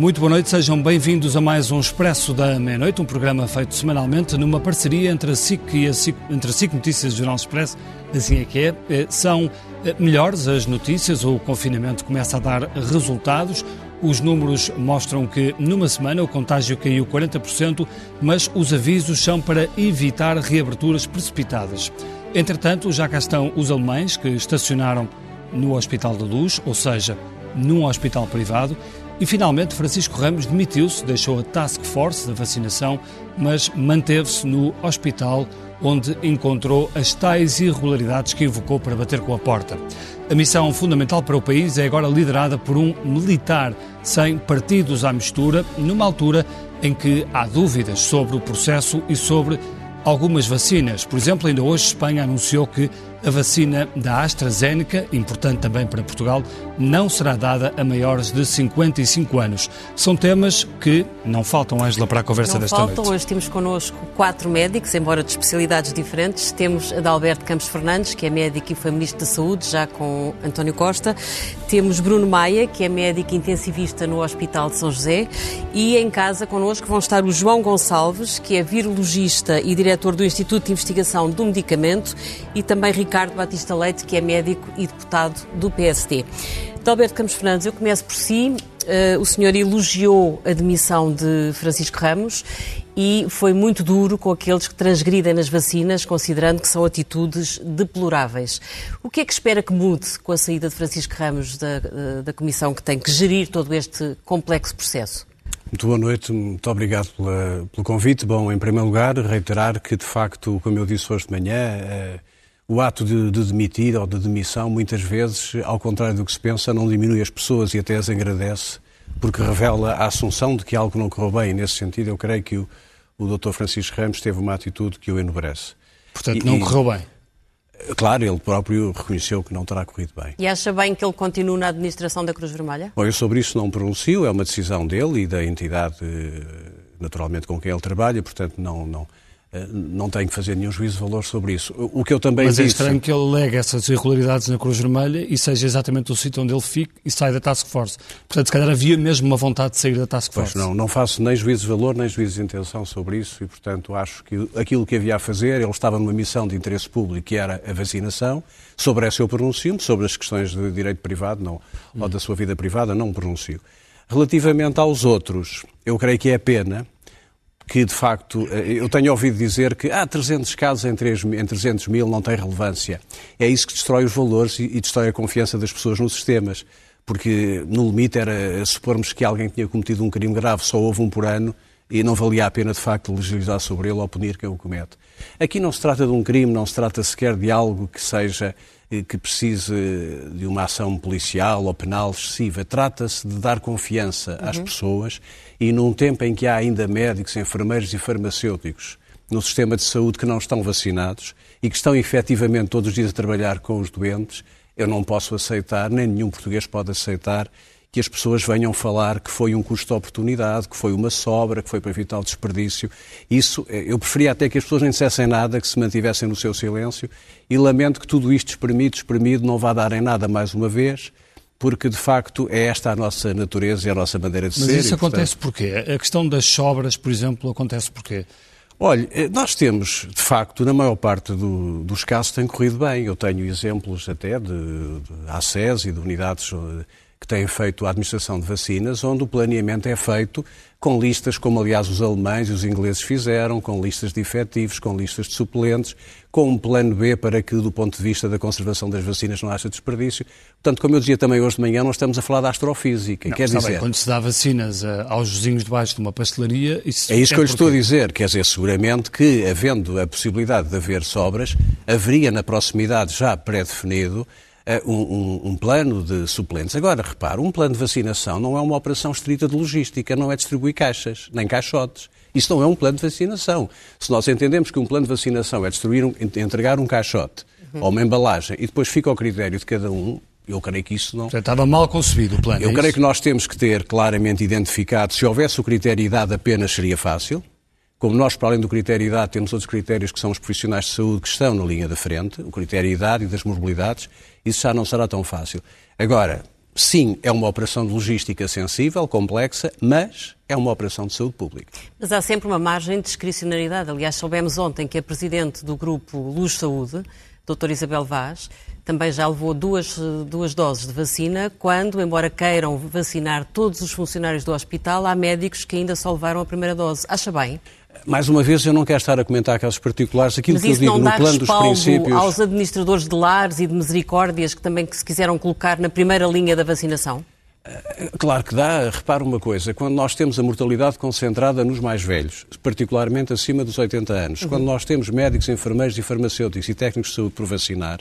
Muito boa noite, sejam bem-vindos a mais um Expresso da Meia-Noite, um programa feito semanalmente numa parceria entre a SIC e a SIC, entre a SIC Notícias e o Jornal Expresso, assim é que é. Eh, são eh, melhores as notícias, o confinamento começa a dar resultados. Os números mostram que numa semana o contágio caiu 40%, mas os avisos são para evitar reaberturas precipitadas. Entretanto, já cá estão os alemães que estacionaram no Hospital da Luz, ou seja, num hospital privado, e finalmente, Francisco Ramos demitiu-se, deixou a task force da vacinação, mas manteve-se no hospital onde encontrou as tais irregularidades que invocou para bater com a porta. A missão fundamental para o país é agora liderada por um militar, sem partidos à mistura, numa altura em que há dúvidas sobre o processo e sobre algumas vacinas. Por exemplo, ainda hoje Espanha anunciou que a vacina da AstraZeneca, importante também para Portugal, não será dada a maiores de 55 anos. São temas que não faltam, Ângela, para a conversa não desta faltam. noite. Hoje temos connosco quatro médicos, embora de especialidades diferentes. Temos Adalberto Campos Fernandes, que é médico e foi Ministro da Saúde, já com António Costa. Temos Bruno Maia, que é médico intensivista no Hospital de São José. E em casa connosco vão estar o João Gonçalves, que é virologista e diretor do Instituto de Investigação do Medicamento, e também Ricardo Batista Leite, que é médico e deputado do PSD. Adalberto Campos Fernandes, eu começo por si. Uh, o senhor elogiou a demissão de Francisco Ramos e foi muito duro com aqueles que transgridem nas vacinas, considerando que são atitudes deploráveis. O que é que espera que mude com a saída de Francisco Ramos da, da comissão que tem que gerir todo este complexo processo? Muito boa noite, muito obrigado pela, pelo convite. Bom, em primeiro lugar, reiterar que, de facto, como eu disse hoje de manhã, uh, o ato de, de, demitir ou de demissão, muitas vezes, ao contrário do que se pensa, não diminui as pessoas e até as agradece, porque revela a assunção de que algo não correu bem. Nesse sentido, eu creio que o, o Dr. Francisco Ramos teve uma atitude que o enobrece. Portanto, e, não correu bem. Claro, ele próprio reconheceu que não terá corrido bem. E acha bem que ele continue na administração da Cruz Vermelha? Bom, eu sobre isso não pronuncio, é uma decisão dele e da entidade, naturalmente, com quem ele trabalha, portanto, não, não, não tenho que fazer nenhum juízo de valor sobre isso. O que eu também Mas disse... é estranho que ele legue essas irregularidades na Cruz Vermelha e seja exatamente o sítio onde ele fique e sai da Task Force. Portanto, se calhar havia mesmo uma vontade de sair da Task Force. Pois não, não faço nem juízo de valor nem juízo de intenção sobre isso e, portanto, acho que aquilo que havia a fazer, ele estava numa missão de interesse público que era a vacinação. Sobre essa eu pronuncio sobre as questões de direito privado não, hum. ou da sua vida privada não pronuncio. Relativamente aos outros, eu creio que é pena que de facto, eh, eu tenho ouvido dizer que há ah, 300 casos em, 3, em 300 mil não tem relevância. É isso que destrói os valores e, e destrói a confiança das pessoas nos sistemas. Porque no limite era supormos que alguém tinha cometido um crime grave, só houve um por ano e não valia a pena de facto legislar sobre ele ou punir quem o comete. Aqui não se trata de um crime, não se trata sequer de algo que seja que precise de uma ação policial ou penal excessiva. Trata-se de dar confiança às uhum. pessoas e num tempo em que há ainda médicos, enfermeiros e farmacêuticos no sistema de saúde que não estão vacinados e que estão efetivamente todos os dias a trabalhar com os doentes, eu não posso aceitar, nem nenhum português pode aceitar que as pessoas venham falar que foi um custo de oportunidade, que foi uma sobra, que foi para evitar o desperdício. Isso, eh, eu preferia até que as pessoas nem dissessem nada, que se mantivessem no seu silêncio e lamento que tudo isto espremido, espremido, não vá dar em nada mais uma vez, porque de facto é esta a nossa natureza e a nossa maneira de Mas ser. Mas isso e, acontece porquê? A questão das sobras, por exemplo, acontece porquê? Olha, eh, nós temos, de facto, na maior parte do, dos casos tem corrido bem. Eu tenho exemplos até de, de ACES e de unidades eh, têm feito a administração de vacinas, onde o planeamento é feito com listas, como aliás os alemães e os ingleses fizeram, com listas de efetivos, com listas de suplentes, com um plano B para que, do ponto de vista da conservação das vacinas, não haja desperdício. Portanto, como eu dizia também hoje de manhã, nós estamos a falar da astrofísica. Não, quer dizer... Bem, quando se dá vacinas uh, aos vizinhos debaixo de uma pastelaria... Isso é isso é que eu lhe estou a dizer. Quer dizer, seguramente que, havendo a possibilidade de haver sobras, haveria na proximidade já pré-definido um, um, um, plano de suplentes. Agora, repare, um plano de vacinação não é uma operação estrita de logística, não é distribuir caixas, nem caixotes. Isso não é um plano de vacinação. Se nós entendemos que um plano de vacinação é distribuir um, entregar um caixote uhum. ou uma embalagem e depois fica ao critério de cada um, eu creio que isso não. Já estava mal concebido o plano. Eu é creio isso? que nós temos que ter claramente identificado, se houvesse o critério de idade apenas seria fácil. Como nós, para além do critério de idade, temos outros critérios que são os profissionais de saúde que estão na linha da frente, o critério de idade e das mobilidades, isso já não será tão fácil. Agora, sim, é uma operação de logística sensível, complexa, mas é uma operação de saúde pública. Mas há sempre uma margem de discricionariedade. Aliás, soubemos ontem que a Presidente do Grupo Luz Saúde, doutora Isabel Vaz, também já levou duas, duas doses de vacina, quando, embora queiram vacinar todos os funcionários do hospital, há médicos que ainda só levaram a primeira dose. Acha bem? Mais uma vez, eu não quero estar a comentar casos particulares. Aquilo Mas que eu digo no plano dos princípios. aos administradores de lares e de misericórdias que também que se quiseram colocar na primeira linha da vacinação? Eh, claro que dá. Repara uma coisa: quando nós temos a mortalidade concentrada nos mais velhos, particularmente acima dos 80 anos, uhum. quando nós temos médicos, enfermeiros e farmacêuticos e técnicos de saúde por vacinar,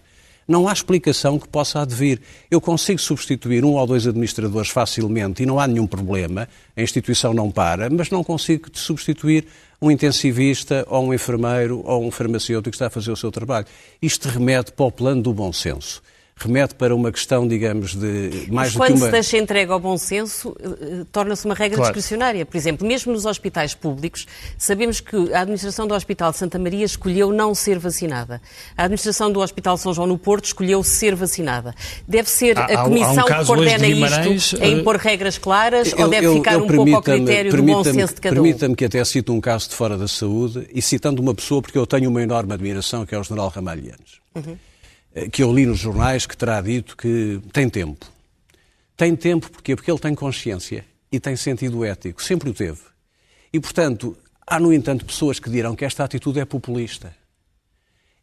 não há explicação que possa advir. Eu consigo substituir um ou dois administradores facilmente e não há nenhum problema, a instituição não para, mas não consigo substituir um intensivista ou um enfermeiro ou um farmacêutico que está a fazer o seu trabalho. Isto remete para o plano do bom senso remete para uma questão, digamos, de mais Mas do que uma... se deixa entregue ao bom senso, eh, torna-se uma regra claro. discricionária. Por exemplo, mesmo nos hospitais públicos, sabemos que a administração do Hospital de Santa Maria escolheu não ser vacinada. A administração do Hospital São João no Porto escolheu ser vacinada. Deve ser há, a comissão um que coordena isto a impor regras claras eu, ou deve eu, ficar eu, um pouco ao critério do bom senso de cada um? Permita-me que até cito um caso de fora da saúde e citando uma pessoa porque eu tenho uma enorme admiração, que é o general Ramalhianes. Uhum eh, que eu li nos jornais que terá dito que tem tempo. Tem tempo porquê? Porque ele tem consciência e tem sentido ético, sempre o teve. E, portanto, há, no entanto, pessoas que dirão que esta atitude é populista.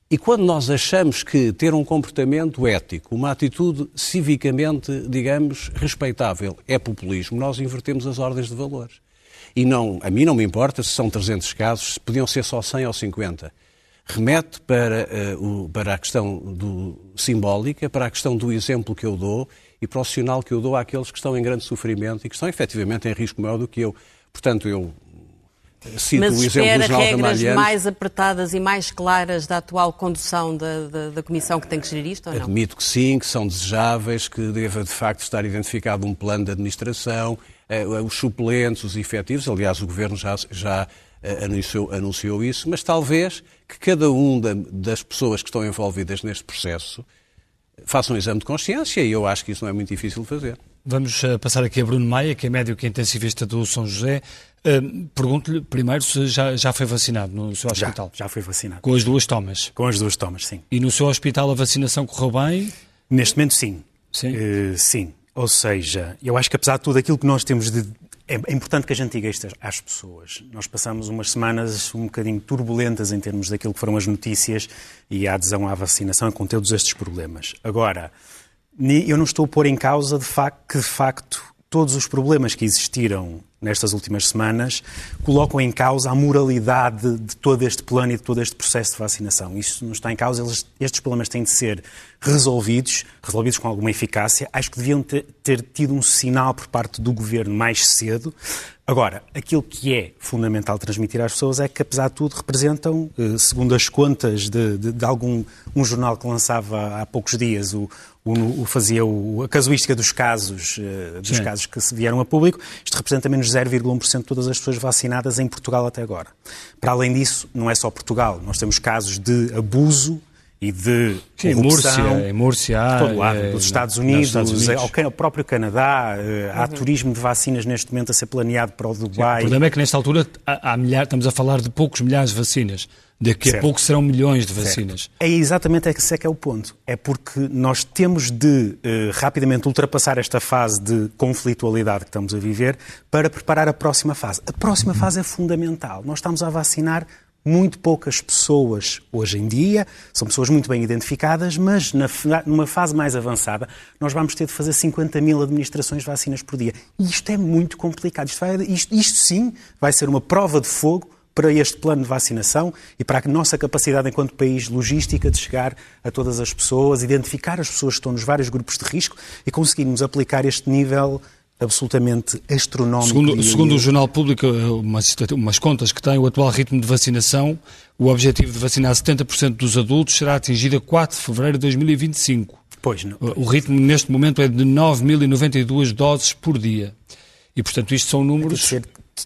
E quando nós achamos que ter um comportamento ético, uma atitude civicamente, digamos, respeitável, é populismo, nós invertemos as ordens de valores. E não, a mim não me importa se são 300 casos, podiam ser só 100 ou 50 remete para, uh, o, para a questão do, simbólica, para a questão do exemplo que eu dou e para o sinal que eu dou àqueles que estão em grande sofrimento e que estão efetivamente em risco maior do que eu. Portanto, eu cito Mas o exemplo do regras mais apertadas e mais claras da atual condução da, da, da, Comissão que tem que gerir isto ou não? Admito que sim, que são desejáveis, que deva de facto estar identificado um plano de administração, uh, os suplentes, os efetivos. Aliás, o Governo já, já anunciou, anunciou isso, mas talvez que cada um das pessoas que estão envolvidas neste processo faça um exame de consciência e eu acho que isso não é muito difícil de fazer. Vamos uh, passar aqui a Bruno Maia, que é médico intensivista do São José. Uh, Pergunto-lhe primeiro se já, já foi vacinado no seu hospital. Já, já foi vacinado. Com as duas tomas? Com as duas tomas, sim. E no seu hospital a vacinação correu bem? Neste momento, sim. Sim? Uh, sim. Ou seja, eu acho que apesar de tudo aquilo que nós temos de é, é, importante que a gente diga isto às pessoas. Nós passamos umas semanas um bocadinho turbulentas em termos daquilo que foram as notícias e a adesão à vacinação com todos estes problemas. Agora, eu não estou a pôr em causa de facto, que, de facto, todos os problemas que existiram nestas últimas semanas colocam em causa a moralidade de todo este plano e de todo este processo de vacinação. Isso não está em causa, estes problemas têm de ser resolvidos, resolvidos com alguma eficácia. Acho que deviam ter, ter tido um sinal por parte do governo mais cedo. Agora, aquilo que é fundamental transmitir às pessoas é que, apesar de tudo, representam, eh, segundo as contas de, de, de algum um jornal que lançava há poucos dias, o, o, o fazia o, a casuística dos casos, eh, dos casos que se vieram a público, isto representa menos 0,1% de todas as pessoas vacinadas em Portugal até agora. Para além disso, não é só Portugal, nós temos casos de abuso e de Sim, corrupção. Em Múrcia, em todo lado, é, dos Estados Unidos, Estados Unidos. Ao, próprio Canadá, eh, há uhum. turismo de vacinas neste momento a ser planeado para o Dubai. Sim, o problema é que nesta altura há, há milhares, estamos a falar de poucos milhares de vacinas. Daqui certo. a pouco serão milhões de vacinas. Certo. É exatamente esse é que é o ponto. É porque nós temos de uh, rapidamente ultrapassar esta fase de conflitualidade que estamos a viver para preparar a próxima fase. A próxima uhum. fase é fundamental. Nós estamos a vacinar muito poucas pessoas hoje em dia, são pessoas muito bem identificadas, mas na, numa fase mais avançada nós vamos ter de fazer 50 mil administrações de vacinas por dia. E isto é muito complicado. Isto, vai, isto, isto sim vai ser uma prova de fogo para este plano de vacinação e para a nossa capacidade enquanto país logística de chegar a todas as pessoas, identificar as pessoas que estão nos vários grupos de risco e conseguirmos aplicar este nível absolutamente astronómico. Segundo, segundo o Jornal Público, umas, umas, contas que tem, o atual ritmo de vacinação, o objetivo de vacinar 70% dos adultos será atingido a 4 de fevereiro de 2025. Pois não. Pois. O ritmo neste momento é de 9.092 doses por dia. E, portanto, isto são números...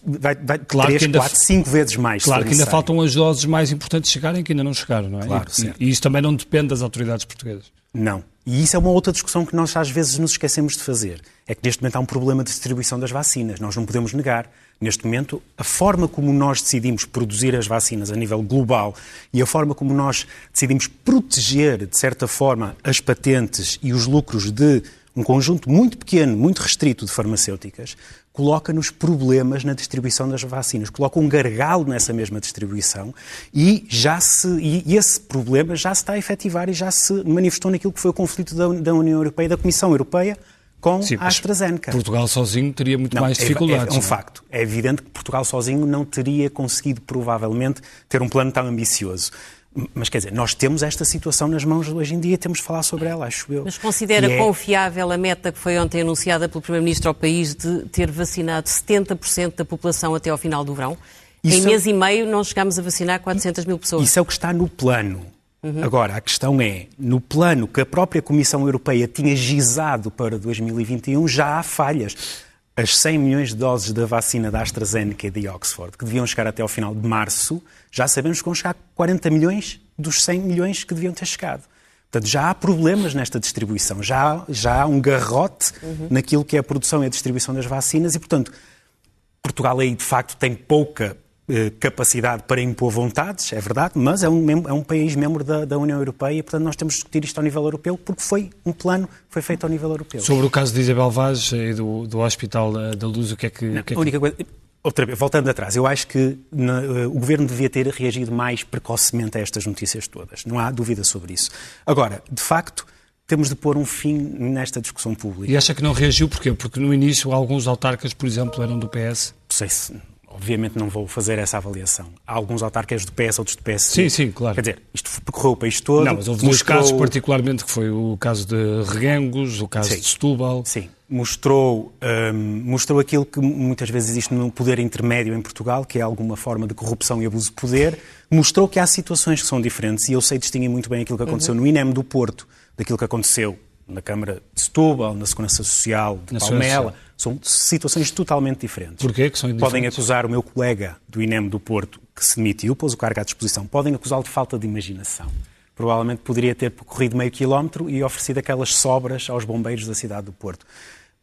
Vai, vai claro 3, que ainda, 4, 5 vezes mais. Claro que ainda faltam as doses mais importantes chegarem que ainda não chegaram, não é? Claro, e, e isso também não depende das autoridades portuguesas. Não. E isso é uma outra discussão que nós às vezes nos esquecemos de fazer. É que neste momento há um problema de distribuição das vacinas. Nós não podemos negar. Neste momento, a forma como nós decidimos produzir as vacinas a nível global e a forma como nós decidimos proteger, de certa forma, as patentes e os lucros de um conjunto muito pequeno, muito restrito de farmacêuticas, coloca-nos problemas na distribuição das vacinas, coloca um gargalo nessa mesma distribuição e já se e esse problema já se está a efetivar e já se manifestou naquilo que foi o conflito da, da União Europeia e da Comissão Europeia com Sim, a AstraZeneca. Portugal sozinho teria muito não, mais dificuldades. É, é, um facto. É evidente que Portugal sozinho não teria conseguido, provavelmente, ter um plano tão ambicioso. Mas quer dizer, nós temos esta situação nas mãos hoje em dia, temos de falar sobre ela, acho eu. Mas considera é... confiável a meta que foi ontem anunciada pelo Primeiro-Ministro ao país de ter vacinado 70% da população até ao final do verão? Isso em é... mês e meio não chegámos a vacinar 400 mil pessoas. Isso é o que está no plano. Uhum. Agora, a questão é, no plano que a própria Comissão Europeia tinha gizado para 2021, já há falhas as 100 milhões de doses da vacina da AstraZeneca e de Oxford, que deviam chegar até ao final de março, já sabemos que vão chegar 40 milhões dos 100 milhões que deviam ter chegado. Portanto, já há problemas nesta distribuição, já há, já há um garrote uhum. naquilo que é a produção e a distribuição das vacinas e, portanto, Portugal aí de facto tem pouca capacidade para impor vontades, é verdade, mas é um, é um país membro da, da, União Europeia e, portanto, nós temos de discutir isto ao nível europeu, porque foi um plano foi feito ao nível europeu. Sobre o caso de Isabel Vaz e do, do Hospital da Luz, o que é que... Não, que, é que... A única coisa... Outra vez, voltando atrás, eu acho que na, uh, o Governo devia ter reagido mais precocemente a estas notícias todas. Não há dúvida sobre isso. Agora, de facto, temos de pôr um fim nesta discussão pública. E acha que não reagiu porquê? Porque no início alguns autarcas, por exemplo, eram do PS? Não sei se obviamente não vou fazer essa avaliação. Há alguns autarcas do PS, outros do PS. Sim, sim, claro. Quer dizer, isto percorreu o país todo. Não, mas houve dois casos particularmente, que foi o caso de Reguengos, o caso sim, de Setúbal. Sim, mostrou, hum, mostrou aquilo que muitas vezes existe no poder intermédio em Portugal, que é alguma forma de corrupção e abuso de poder. Mostrou que há situações que são diferentes e eu sei distinguir muito bem aquilo que aconteceu uhum. no INEM do Porto daquilo que aconteceu na Câmara de Setúbal, na Segurança Social de na Palmela. São situações totalmente diferentes. Porquê que são diferentes? Podem acusar o meu colega do INEM do Porto, que se demitiu, pôs o cargo à disposição, podem acusá-lo de falta de imaginação. Provavelmente poderia ter percorrido meio quilómetro e oferecido aquelas sobras aos bombeiros da cidade do Porto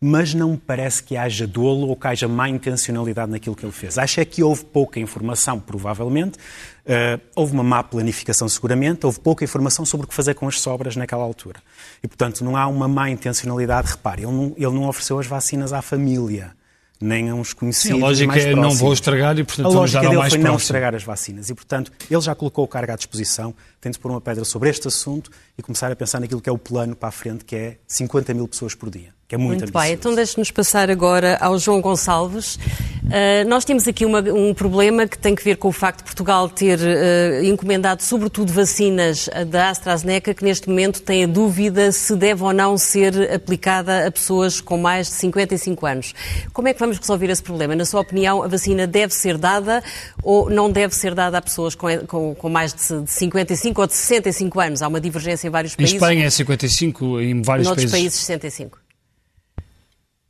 mas não me parece que haja dolo ou que haja má intencionalidade naquilo que ele fez. Acho é que houve pouca informação, provavelmente, uh, houve uma má planificação, seguramente, houve pouca informação sobre o que fazer com as sobras naquela altura. E, portanto, não há uma má intencionalidade. Repare, ele não, ele não ofereceu as vacinas à família nem a uns conhecidos. Sim, a lógica mais é próximos. não vou estragar e, portanto, a lógica dele mais foi próximo. não estragar as vacinas. E, portanto, ele já colocou o cargo à disposição, tem de pôr uma pedra sobre este assunto e começar a pensar naquilo que é o plano para a frente, que é 50 mil pessoas por dia que é muito, muito bem, então deixe-nos passar agora ao João Gonçalves. Uh, nós temos aqui uma, um problema que tem que ver com o facto de Portugal ter uh, encomendado sobretudo vacinas da AstraZeneca, que neste momento tem a dúvida se deve ou não ser aplicada a pessoas com mais de 55 anos. Como é que vamos resolver esse problema? Na sua opinião, a vacina deve ser dada ou não deve ser dada a pessoas com, com, com mais de 55 ou de 65 anos? Há uma divergência em vários países. Em Espanha é 55, em vários Noutros países. países 65.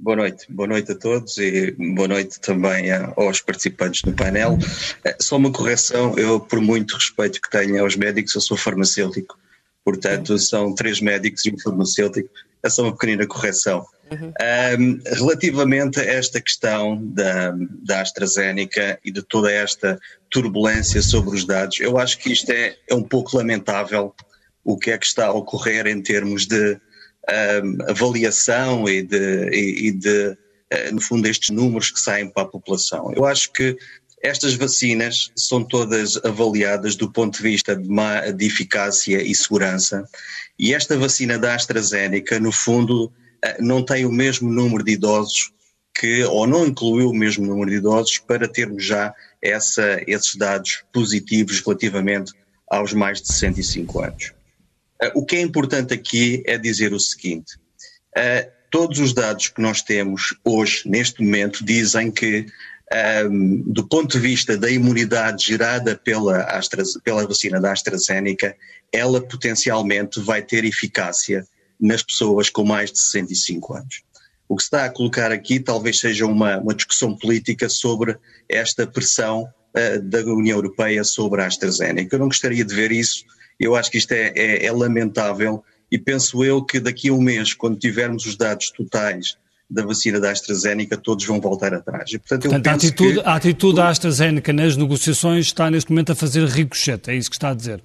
Boa noite, boa noite a todos e boa noite também aos participantes no painel. Eh, só uma correção, eu por muito respeito que tenho aos médicos, eu sou farmacêutico, portanto são três médicos e um farmacêutico, é só uma pequenina correção. Uhum. Um, relativamente a esta questão da, da AstraZeneca e de toda esta turbulência sobre os dados, eu acho que isto é, é um pouco lamentável o que é que está a ocorrer em termos de avaliação e de, e, e de uh, no fundo, estes números que saem para a população. Eu acho que estas vacinas são todas avaliadas do ponto de vista de, uma, de eficácia e segurança, e esta vacina da AstraZeneca, no fundo, uh, não tem o mesmo número de idosos que, ou não incluiu o mesmo número de idosos para termos já essa, esses dados positivos relativamente aos mais de 65 anos. Uh, o que é importante aqui é dizer o seguinte: uh, todos os dados que nós temos hoje, neste momento, dizem que, um, ehm, do ponto de vista da imunidade gerada pela, Astra, pela vacina da AstraZeneca, ela potencialmente vai ter eficácia nas pessoas com mais de 65 anos. O que se está a colocar aqui talvez seja uma, uma discussão política sobre esta pressão uh, da União Europeia sobre a AstraZeneca. Eu não gostaria de ver isso eu acho que isto é, é, é lamentável e penso eu que daqui a um mês, quando tivermos os dados totais da vacina da AstraZeneca, todos vão voltar atrás. E, portanto, portanto a, atitude, que... a atitude da AstraZeneca nas negociações está neste momento a fazer ricochete, é isso que está a dizer?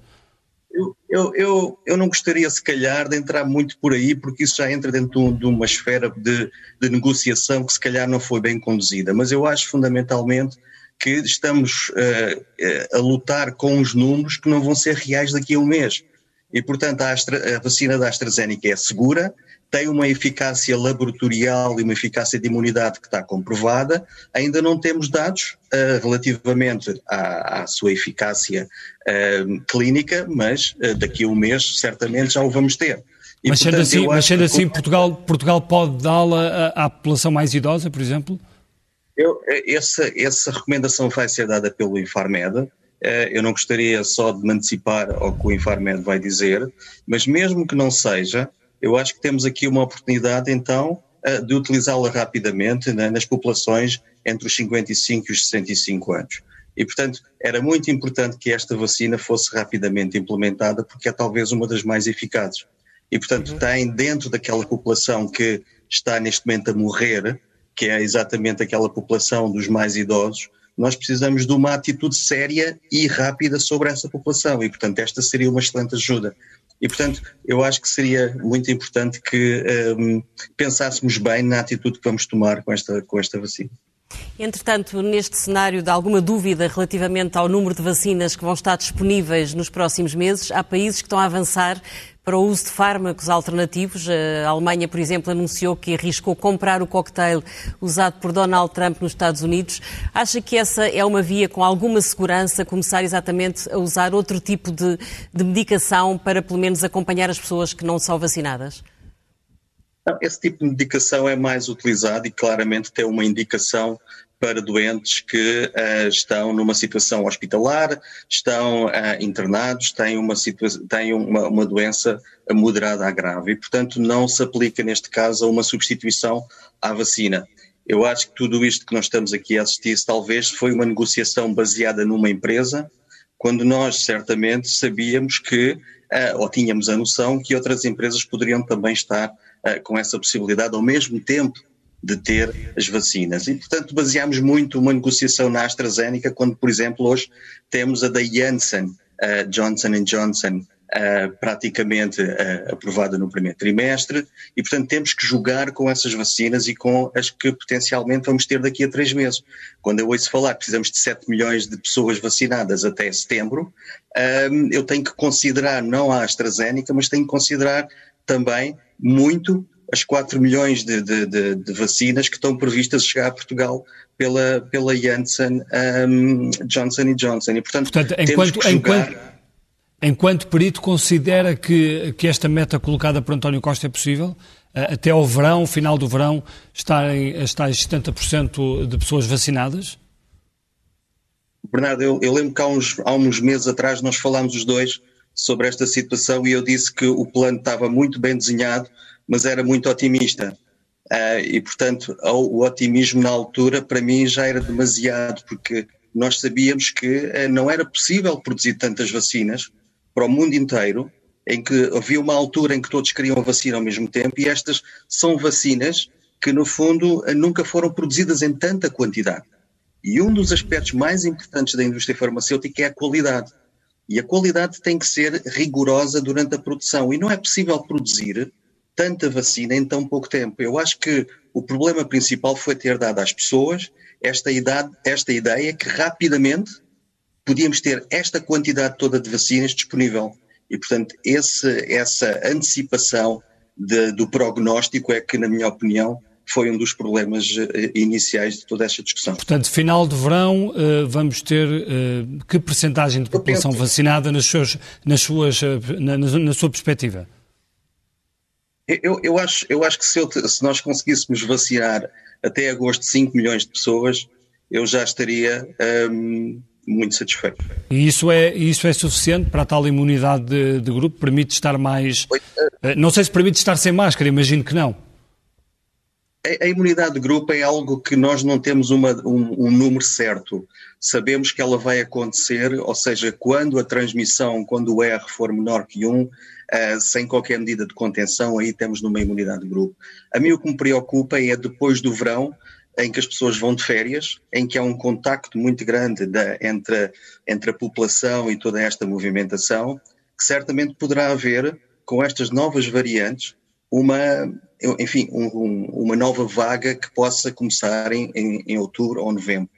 Eu, eu, eu, eu, não gostaria, se calhar, de entrar muito por aí, porque isso já entra dentro de uma esfera de, de negociação que, se calhar, não foi bem conduzida. Mas eu acho, fundamentalmente, que estamos uh, a lutar com os números que não vão ser reais daqui a um mês. E, portanto, a, Astra, a vacina da AstraZeneca é segura, tem uma eficácia laboratorial e uma eficácia de imunidade que está comprovada. Ainda não temos dados uh, relativamente à, à, sua eficácia uh, clínica, mas daqui a um mês certamente já o vamos ter. E, mas sendo assim, mas sendo assim Portugal, Portugal pode dá-la à, à população mais idosa, por exemplo? Eu, essa, essa recomendação vai ser dada pelo Infarmed. Eu não gostaria só de me antecipar ao que o Infarmed vai dizer, mas mesmo que não seja, eu acho que temos aqui uma oportunidade, então, eh, de utilizá-la rapidamente né, nas populações entre os 55 e os 65 anos. E, portanto, era muito importante que esta vacina fosse rapidamente implementada, porque é talvez uma das mais eficazes. E, portanto, uhum. tem dentro daquela população que está neste momento a morrer, que é exatamente aquela população dos mais idosos, nós precisamos de uma atitude séria e rápida sobre essa população. E, portanto, esta seria uma excelente ajuda. E, portanto, eu acho que seria muito importante que um, pensássemos bem na atitude que vamos tomar com esta, com esta vacina. Entretanto, neste cenário de alguma dúvida relativamente ao número de vacinas que vão estar disponíveis nos próximos meses, há países que estão a avançar para o uso de fármacos alternativos. A Alemanha, por exemplo, anunciou que arriscou comprar o cocktail usado por Donald Trump nos Estados Unidos. Acha que essa é uma via com alguma segurança começar exatamente a usar outro tipo de, de medicação para, pelo menos, acompanhar as pessoas que não são vacinadas? Esse tipo de medicação é mais utilizado e claramente tem uma indicação para doentes que uh, estão numa situação hospitalar, estão uh, internados, têm, uma, têm uma, uma, doença moderada a grave e, portanto, não se aplica neste caso a uma substituição à vacina. Eu acho que tudo isto que nós estamos aqui a assistir talvez foi uma negociação baseada numa empresa, quando nós certamente sabíamos que, uh, ou tínhamos a noção que outras empresas poderiam também estar com essa possibilidade ao mesmo tempo de ter as vacinas. E, portanto, baseámos muito uma negociação na AstraZeneca, quando, por exemplo, hoje temos a da Janssen, uh, Johnson Johnson, uh, praticamente uh, aprovada no primeiro trimestre, e, portanto, temos que jogar com essas vacinas e com as que potencialmente vamos ter daqui a três meses. Quando eu ouço falar que precisamos de 7 milhões de pessoas vacinadas até setembro, eu tenho que considerar não a AstraZeneca, mas tenho que considerar também muito as 4 milhões de, de, de, de, vacinas que estão previstas chegar a Portugal pela, pela Janssen um, Johnson Johnson. E, portanto, portanto enquanto, jogar... enquanto, enquanto perito, considera que, que esta meta colocada por António Costa é possível? Até ao verão, final do verão, estarem tais 70% de pessoas vacinadas? Bernardo, eu, eu lembro que há uns, há uns meses atrás nós falámos os dois sobre esta situação e eu disse que o plano estava muito bem desenhado, mas era muito otimista. Uh, e, portanto, o otimismo na altura, para mim, já era demasiado, porque nós sabíamos que uh, não era possível produzir tantas vacinas para o mundo inteiro, em que havia uma altura em que todos queriam a vacina ao mesmo tempo, e estas são vacinas que, no fundo, uh, nunca foram produzidas em tanta quantidade. E um dos aspectos mais importantes da indústria farmacêutica é a qualidade. E a qualidade tem que ser rigorosa durante a produção. E não é possível produzir tanta vacina em tão pouco tempo. Eu acho que o problema principal foi ter dado às pessoas esta, idade, esta ideia que rapidamente podíamos ter esta quantidade toda de vacinas disponível. E, portanto, esse, essa antecipação de, do prognóstico é que, na minha opinião, foi um dos problemas eh, iniciais de toda esta discussão. Portanto, final de verão, eh, vamos ter eh, que percentagem de população vacinada nas suas, nas suas, na, na sua perspectiva? Eu, eu, acho, eu acho que se, eu, se, nós conseguíssemos vacinar até agosto 5 milhões de pessoas, eu já estaria hum, muito satisfeito. E isso é, isso é suficiente para a tal imunidade de, de grupo? Permite estar mais. Não sei se permite estar sem máscara, imagino que não. A, imunidade de grupo é algo que nós não temos uma, um, um, número certo. Sabemos que ela vai acontecer, ou seja, quando a transmissão, quando o R for menor que 1, uh, sem qualquer medida de contenção, aí temos numa imunidade de grupo. A mim o que me preocupa é depois do verão, em que as pessoas vão de férias, em que há um contacto muito grande da, entre, entre a população e toda esta movimentação, que certamente poderá haver, com estas novas variantes, uma, enfim, um, uma nova vaga que possa começar em, em, em, outubro ou novembro.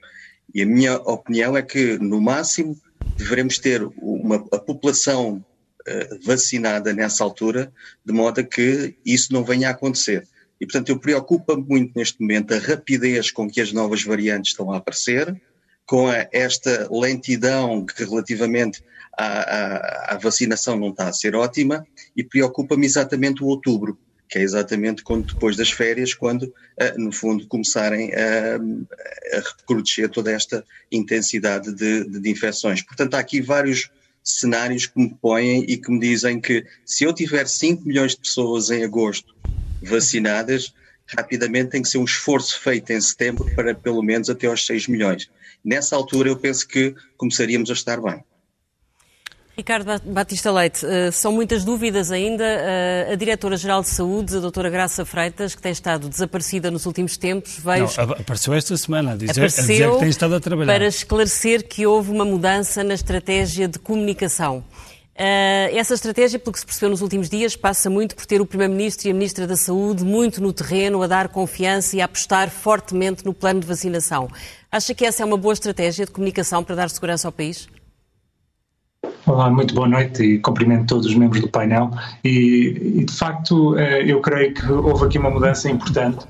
E a minha opinião é que, no máximo, devemos ter uma, a população uh, vacinada nessa altura, de modo a que isso não venha a acontecer. E, portanto, eu preocupa-me muito neste momento a rapidez com que as novas variantes estão a aparecer, com esta lentidão que relativamente à, à, à, vacinação não está a ser ótima, e preocupa-me exatamente o outubro, que é exatamente quando depois das férias, quando, eh, no fundo, começarem a, a recrudescer toda esta intensidade de, de infecções. Portanto, há aqui vários cenários que me põem e que me dizem que se eu tiver 5 milhões de pessoas em agosto vacinadas, rapidamente tem que ser um esforço feito em setembro para pelo menos até aos 6 milhões. Nessa altura eu penso que começaríamos a estar bem. Ricardo Batista Leite, eh, são muitas dúvidas ainda. Eh, a Diretora-Geral de Saúde, a doutora Graça Freitas, que tem estado desaparecida nos últimos tempos, veio... Não, apareceu esta semana a dizer, a dizer que tem estado a trabalhar. para esclarecer que houve uma mudança na estratégia de comunicação. Uh, essa estratégia, pelo que se percebeu nos últimos dias, passa muito por ter o Primeiro-Ministro e a Ministra da Saúde muito no terreno, a dar confiança e a apostar fortemente no plano de vacinação. Acha que essa é uma boa estratégia de comunicação para dar segurança ao país? Olá, muito boa noite e cumprimento todos os membros do painel. E, e de facto, uh, eu creio que houve aqui uma mudança importante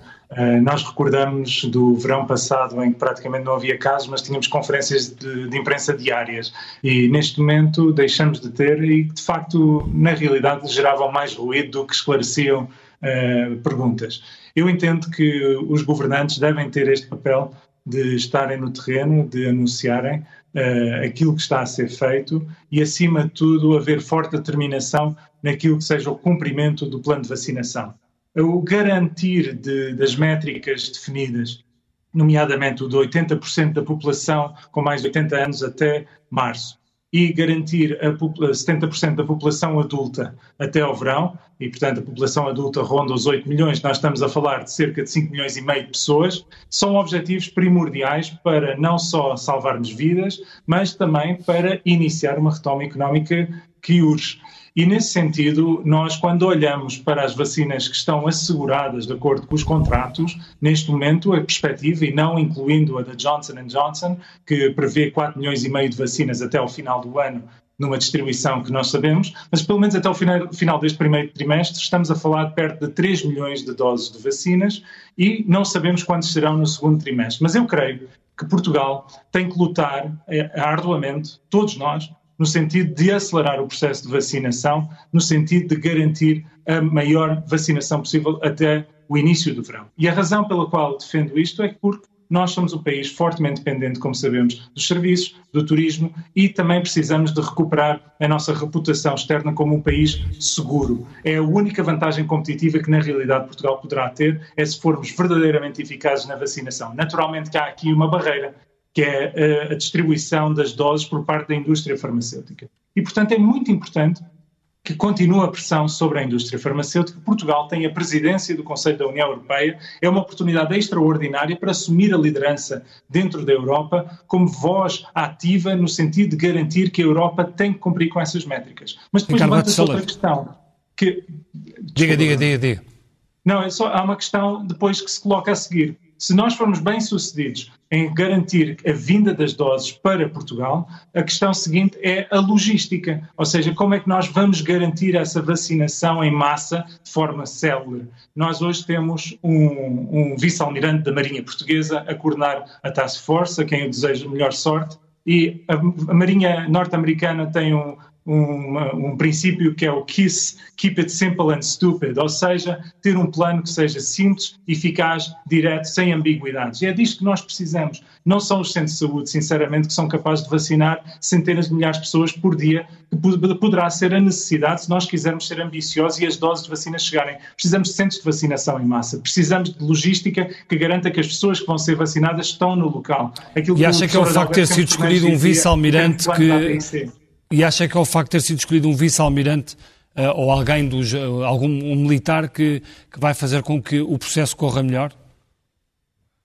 nós recordamos do verão passado em que praticamente não havia casos, mas tínhamos conferências de, de, imprensa diárias e neste momento deixamos de ter e de facto na realidade geravam mais ruído do que esclareciam uh, perguntas. Eu entendo que os governantes devem ter este papel de estarem no terreno, de anunciarem uh, aquilo que está a ser feito e acima de tudo haver forte determinação naquilo que seja o cumprimento do plano de vacinação o garantir de, das métricas definidas, nomeadamente o de 80% da população com mais de 80 anos até março, e garantir a 70% da população adulta até ao verão, e portanto a população adulta ronda os 8 milhões, nós estamos a falar de cerca de 5 milhões e meio de pessoas, são objetivos primordiais para não só salvarmos vidas, mas também para iniciar uma retoma económica que urge. E nesse sentido, nós, quando olhamos para as vacinas que estão asseguradas de acordo com os contratos, neste momento a perspectiva, e não incluindo a da Johnson Johnson, que prevê 4 milhões e meio de vacinas até ao final do ano, numa distribuição que nós sabemos, mas pelo menos até o final, final deste primeiro trimestre estamos a falar de perto de 3 milhões de doses de vacinas e não sabemos quantos serão no segundo trimestre. Mas eu creio que Portugal tem que lutar é, arduamente, todos nós, no sentido de acelerar o processo de vacinação, no sentido de garantir a maior vacinação possível até o início do verão. E a razão pela qual defendo isto é porque nós somos um país fortemente dependente, como sabemos, dos serviços, do turismo e também precisamos de recuperar a nossa reputação externa como um país seguro. É a única vantagem competitiva que, na realidade, Portugal poderá ter é se formos verdadeiramente eficazes na vacinação. Naturalmente que há aqui uma barreira que é eh, a distribuição das doses por parte da indústria farmacêutica. E, portanto, é muito importante que continue a pressão sobre a indústria farmacêutica. Portugal tem a presidência do Conselho da União Europeia, é uma oportunidade extraordinária para assumir a liderança dentro da Europa como voz ativa no sentido de garantir que a Europa tem que cumprir com essas métricas. Mas depois levanta-se outra questão. Que, diga, diga, diga, diga. Não, é só, há uma questão depois que se coloca a seguir. Se nós formos bem-sucedidos em garantir a vinda das doses para Portugal, a questão seguinte é a logística, ou seja, como é que nós vamos garantir essa vacinação em massa de forma célere. Nós hoje temos um, um vice-almirante da Marinha Portuguesa a coordenar a Task Force, a quem eu desejo melhor sorte, e a Marinha norte-americana tem um, um, um, princípio que é o KISS, Keep It Simple and Stupid, ou seja, ter um plano que seja simples, eficaz, direto, sem ambiguidades. E é disto que nós precisamos. Não são os centros de saúde, sinceramente, que são capazes de vacinar centenas de milhares de pessoas por dia, que poderá ser a necessidade se nós quisermos ser ambiciosos e as doses de vacina chegarem. Precisamos de centros de vacinação em massa. Precisamos de logística que garanta que as pessoas que vão ser vacinadas estão no local. Aquilo e acha que é o facto de ter sido escolhido um vice-almirante que e acha que é o facto de ter sido escolhido um vice-almirante uh, ou alguém dos, uh, algum um militar que, que vai fazer com que o processo corra melhor?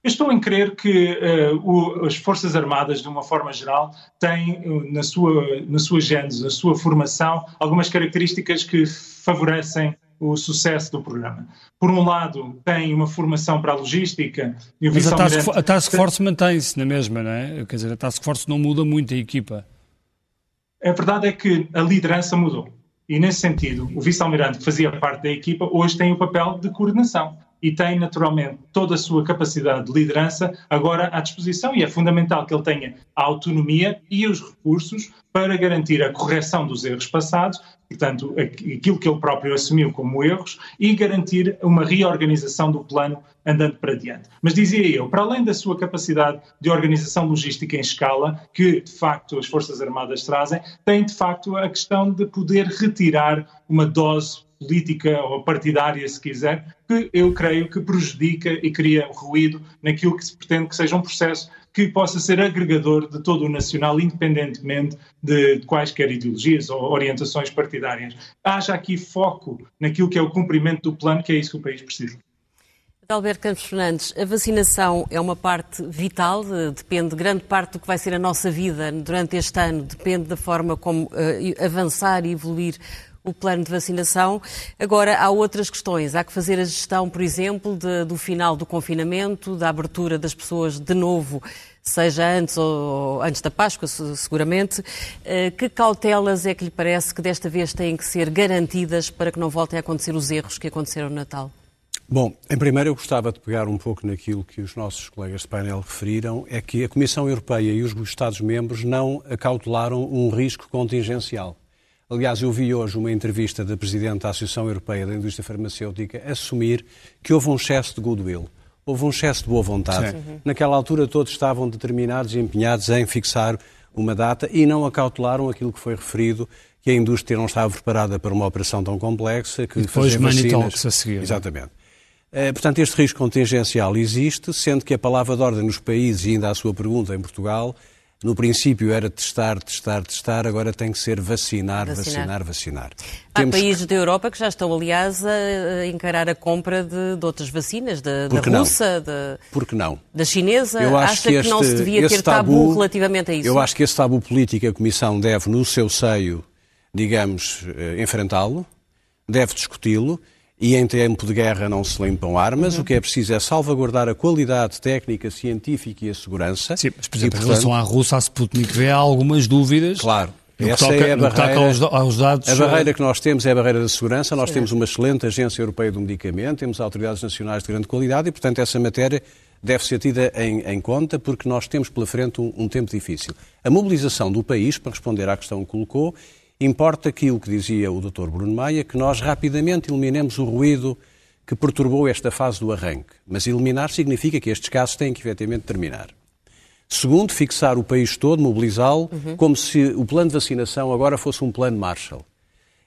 Eu estou em crer que uh, o, as Forças Armadas, de uma forma geral, têm uh, na sua, na sua gênese, na sua formação, algumas características que favorecem o sucesso do programa. Por um lado, tem uma formação para a logística e o Mas a task, a task Force mantém-se na mesma, não é? Quer dizer, a Task Force não muda muito a equipa. A verdade é que a liderança mudou. E, nesse sentido, o vice-almirante que fazia parte da equipa hoje tem o papel de coordenação e tem naturalmente toda a sua capacidade de liderança agora à disposição e é fundamental que ele tenha a autonomia e os recursos para garantir a correção dos erros passados, portanto, aquilo que ele próprio assumiu como erros e garantir uma reorganização do plano andando para diante. Mas dizia eu, para além da sua capacidade de organização logística em escala, que de facto as Forças Armadas trazem, tem de facto a questão de poder retirar uma dose política ou partidária, se quiser, que eu creio que prejudica e cria ruído naquilo que se pretende que seja um processo que possa ser agregador de todo o nacional, independentemente de, quaisquer ideologias ou orientações partidárias. Haja aqui foco naquilo que é o cumprimento do plano, que é isso que o país precisa. Alberto Campos Fernandes, a vacinação é uma parte vital, depende, grande parte do que vai ser a nossa vida durante este ano, depende da forma como uh, avançar e evoluir o plano de vacinação. Agora, há outras questões. Há que fazer a gestão, por exemplo, de, do final do confinamento, da abertura das pessoas de novo, seja antes ou antes da Páscoa, seguramente. Eh, que cautelas é que lhe parece que desta vez têm que ser garantidas para que não voltem a acontecer os erros que aconteceram no Natal? Bom, em primeiro eu gostava de pegar um pouco naquilo que os nossos colegas de painel referiram, é que a Comissão Europeia e os Estados-membros não acautelaram um risco contingencial. Aliás, eu vi hoje uma entrevista da Presidente da Associação Europeia da Indústria Farmacêutica assumir que houve um excesso de goodwill, houve um excesso de boa vontade. Sim. Naquela altura todos estavam determinados e empenhados em fixar uma data e não acautelaram aquilo que foi referido, que a indústria não estava preparada para uma operação tão complexa, que e depois vacinas... a seguir. É? Exatamente. Eh, portanto, este risco contingencial existe, sendo que a palavra de ordem nos países, e ainda a sua pergunta em Portugal, no princípio era testar, testar, testar, agora tem que ser vacinar, vacinar, vacinar. vacinar. Há Temos países da Europa que já estão, aliás, a encarar a compra de, de outras vacinas, da, da russa, da, Porque não? da chinesa. Eu acho Acha que, este, que não se devia ter tabu, tabu, relativamente a isso? Eu acho que esse tabu político a Comissão deve, no seu seio, digamos, eh, enfrentá-lo, deve discuti-lo e em tempo de guerra não se limpam armas. Uhum. O que é preciso é salvaguardar a qualidade técnica, científica e a segurança. Sim, mas, por exemplo, e, portanto, em relação à Rússia, à Sputnik V, há algumas dúvidas. Claro. Essa toca, é a barreira, aos, aos dados... a barreira que nós temos é a barreira da segurança. Nós Sim. temos uma excelente Agência Europeia do Medicamento, temos autoridades nacionais de grande qualidade e, portanto, essa matéria deve ser tida em, em conta porque nós temos pela frente um, um tempo difícil. A mobilização do país, para responder à questão que colocou, Importa aquilo que dizia o Dr. Bruno Maia, que nós rapidamente eliminemos o ruído que perturbou esta fase do arranque. Mas eliminar significa que estes casos têm que efetivamente terminar. Segundo, fixar o país todo, mobilizá-lo, uhum. como se o plano de vacinação agora fosse um plano Marshall.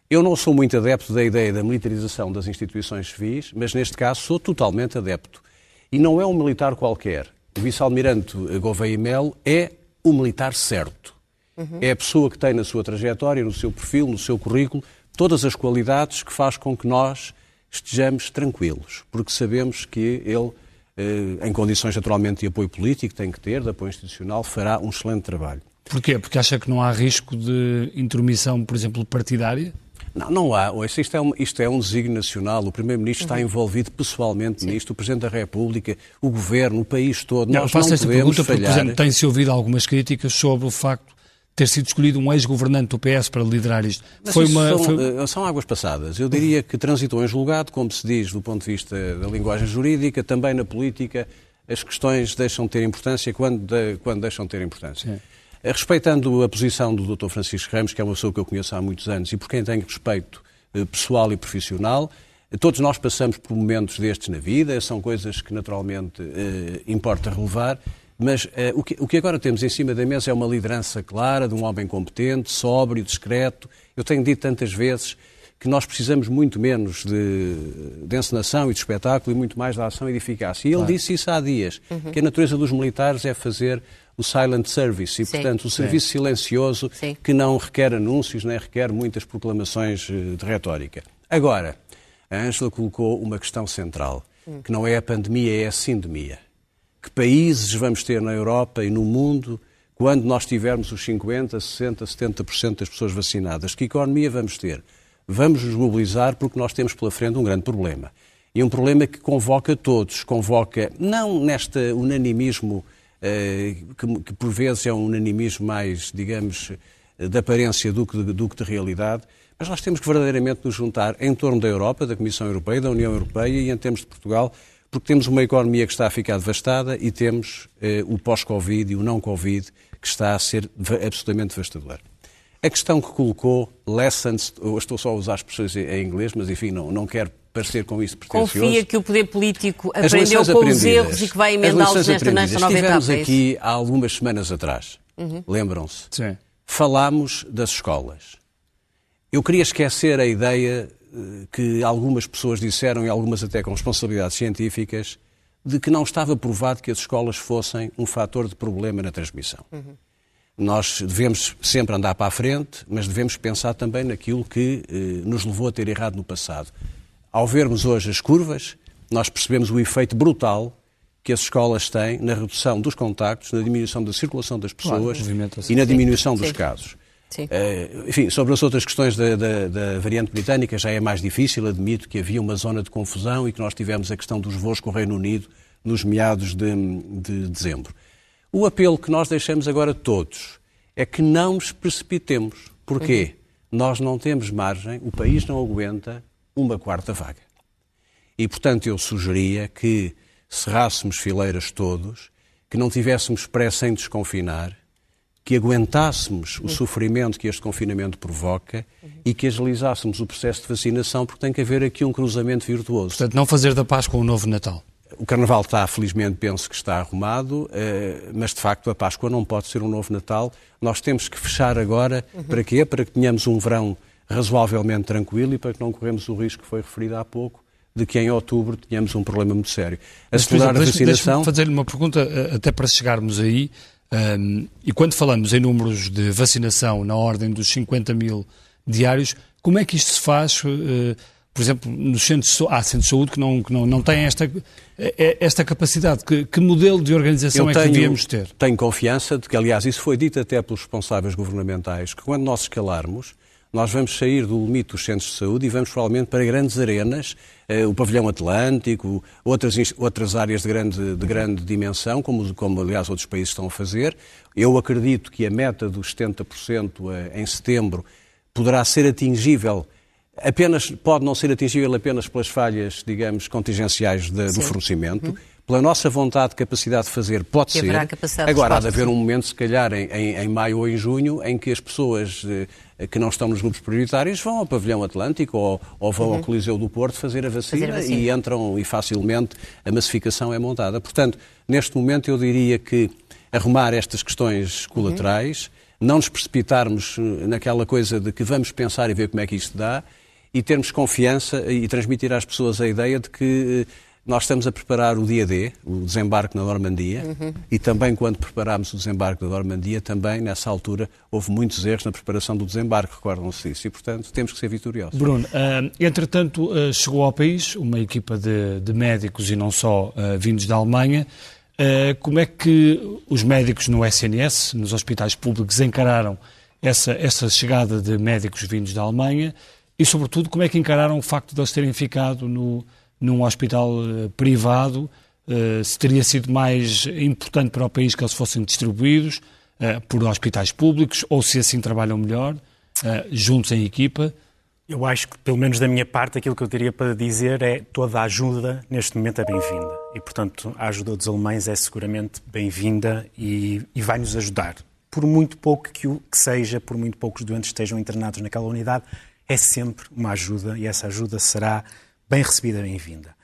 Eu não sou muito adepto da ideia da militarização das instituições civis, mas neste caso sou totalmente adepto. E não é um militar qualquer. O vice-almirante Gouveia Melo é o militar certo. Uhum. É a pessoa que tem na sua trajetória, no seu perfil, no seu currículo, todas as qualidades que faz com que nós estejamos tranquilos, porque sabemos que ele, eh, em condições naturalmente de apoio político, tem que ter, de apoio institucional, fará um excelente trabalho. Porquê? Porque acha que não há risco de intromissão, por exemplo, partidária? Não, não há. Isto é um, isto é um desígnio nacional. O Primeiro-Ministro uhum. está envolvido pessoalmente Sim. nisto, o Presidente da República, o Governo, o país todo. Não, Nós faço não esta pergunta falhar. porque, por exemplo, tem-se ouvido algumas críticas sobre o facto ter sido escolhido um ex-governante do PS para liderar isto. foi uma, são, foi... Eh, são, águas passadas. Eu diria que transitou em julgado, como se diz do ponto de vista da linguagem jurídica, também na política as questões deixam de ter importância quando, de, quando deixam de ter importância. Sim. Respeitando a posição do Dr. Francisco Ramos, que é uma pessoa que eu conheço há muitos anos e por quem tenho respeito pessoal e profissional, todos nós passamos por momentos destes na vida, são coisas que naturalmente importa relevar, mas o, que, o que agora temos em cima da mesa é uma liderança clara de um homem competente, sóbrio, discreto. Eu tenho dito tantas vezes que nós precisamos muito menos de, de encenação e de espetáculo e muito mais da ação e de eficácia. E ele claro. disse isso há dias, uhum. que a natureza dos militares é fazer o silent service e, Sim. portanto, o serviço Sim. silencioso Sim. que não requer anúncios nem requer muitas proclamações eh, de retórica. Agora, a Ângela colocou uma questão central, hum. que não é a pandemia, é a sindemia. Que países vamos ter na Europa e no mundo quando nós tivermos os 50, 60, 70% das pessoas vacinadas? Que economia vamos ter? Vamos nos mobilizar porque nós temos pela frente um grande problema. E um problema que convoca todos, convoca, não neste unanimismo, eh, que, por vezes é um unanimismo mais, digamos, de aparência do que de, do que de realidade, mas nós temos que verdadeiramente nos juntar em torno da Europa, da Comissão Europeia, da União Europeia e em termos de Portugal, porque temos uma economia que está a ficar devastada e temos eh, o pós-Covid e o não-Covid que está a ser absolutamente devastador. A questão que colocou, lessons, eu estou só a usar as expressões em inglês, mas enfim, não, não quero parecer com isso pretencioso. Confia que o poder político aprendeu com os erros e que vai emendá-los nesta, nesta nova etapa. Estivemos é aqui há algumas semanas atrás, uhum. lembram-se? Sim. Falámos das escolas. Eu queria esquecer a ideia que algumas pessoas disseram, e algumas até com responsabilidades científicas, de que não estava provado que as escolas fossem um fator de problema na transmissão. Uhum. Nós devemos sempre andar para a frente, mas devemos pensar também naquilo que eh, nos levou a ter errado no passado. Ao vermos hoje as curvas, nós percebemos o efeito brutal que as escolas têm na redução dos contactos, na diminuição da circulação das pessoas claro, e na diminuição sim, dos sim. casos. Uh, enfim, sobre as outras questões da, da, da, variante britânica já é mais difícil, admito que havia uma zona de confusão e que nós tivemos a questão dos voos com o Reino Unido nos meados de, de dezembro. O apelo que nós deixamos agora todos é que não nos precipitemos. Porquê? Uhum. Nós não temos margem, o país não aguenta uma quarta vaga. E, portanto, eu sugeria que cerrássemos fileiras todos, que não tivéssemos pressa em desconfinar, que aguentássemos o sofrimento que este confinamento provoca e que agilizássemos o processo de vacinação, porque tem que haver aqui um cruzamento virtuoso. Portanto, não fazer da Páscoa um novo Natal. O Carnaval está, felizmente, penso que está arrumado, eh, mas de facto a Páscoa não pode ser um novo Natal. Nós temos que fechar agora, para quê? Para que tenhamos um verão razoavelmente tranquilo e para que não corremos o risco que foi referido há pouco de que em outubro tenhamos um problema muito sério. Acelerar a vacinação... Fazer-lhe uma pergunta, eh, até para chegarmos aí, um, e quando falamos em números de vacinação na ordem dos 50 mil diários, como é que isto se faz... Uh, por exemplo, nos centros, há centros de saúde que não, que não, não têm esta, é, esta capacidade. Que, que modelo de organização Eu é que devíamos ter? Tenho confiança de que, aliás, isso foi dito até pelos responsáveis governamentais, que quando nós escalarmos, nós vamos sair do limite dos centros de saúde e vamos provavelmente para grandes arenas, eh, o pavilhão Atlântico, outras, outras áreas de grande, de grande dimensão, como, como aliás outros países estão a fazer. Eu acredito que a meta dos 70% eh, em setembro poderá ser atingível apenas pode não ser atingível apenas pelas falhas, digamos, contingenciais de, do fornecimento. Uhum. Pela nossa vontade, capacidade de fazer, pode que ser. Agora, há de haver um momento, se calhar, em, em, em, maio ou em junho, em que as pessoas eh, que não estão nos grupos prioritários vão ao Pavilhão Atlântico ou, ou vão uhum. ao Coliseu do Porto fazer a, vacina, fazer a vacina e entram e facilmente a massificação é montada. Portanto, neste momento, eu diria que arrumar estas questões colaterais, uhum. não nos precipitarmos eh, naquela coisa de que vamos pensar e ver como é que isto dá e termos confiança e transmitir às pessoas a ideia de que eh, nós estamos a preparar o dia D, o desembarque na Normandia, uhum. e também quando preparámos o desembarque da Normandia, também nessa altura houve muitos erros na preparação do desembarque, recordam-se disso, e portanto temos que ser vitoriosos. Bruno, uh, entretanto uh, chegou ao país uma equipa de, de médicos e não só uh, vindos da Alemanha. como é que os médicos no SNS, nos hospitais públicos, encararam essa, essa chegada de médicos vindos da Alemanha? E, sobretudo, como é que encararam o facto de eles terem ficado no, num hospital uh, privado? Uh, se teria sido mais importante para o país que eles fossem distribuídos uh, por hospitais públicos ou se assim trabalham melhor, juntos em equipa? Eu acho que, pelo menos da minha parte, aquilo que eu teria para dizer é toda a ajuda neste momento é bem-vinda. E, portanto, a ajuda dos alemães é seguramente bem-vinda e, e vai-nos ajudar por muito pouco que, o, que seja, por muito poucos doentes estejam internados naquela unidade, é sempre uma ajuda e essa ajuda será bem recebida, bem-vinda.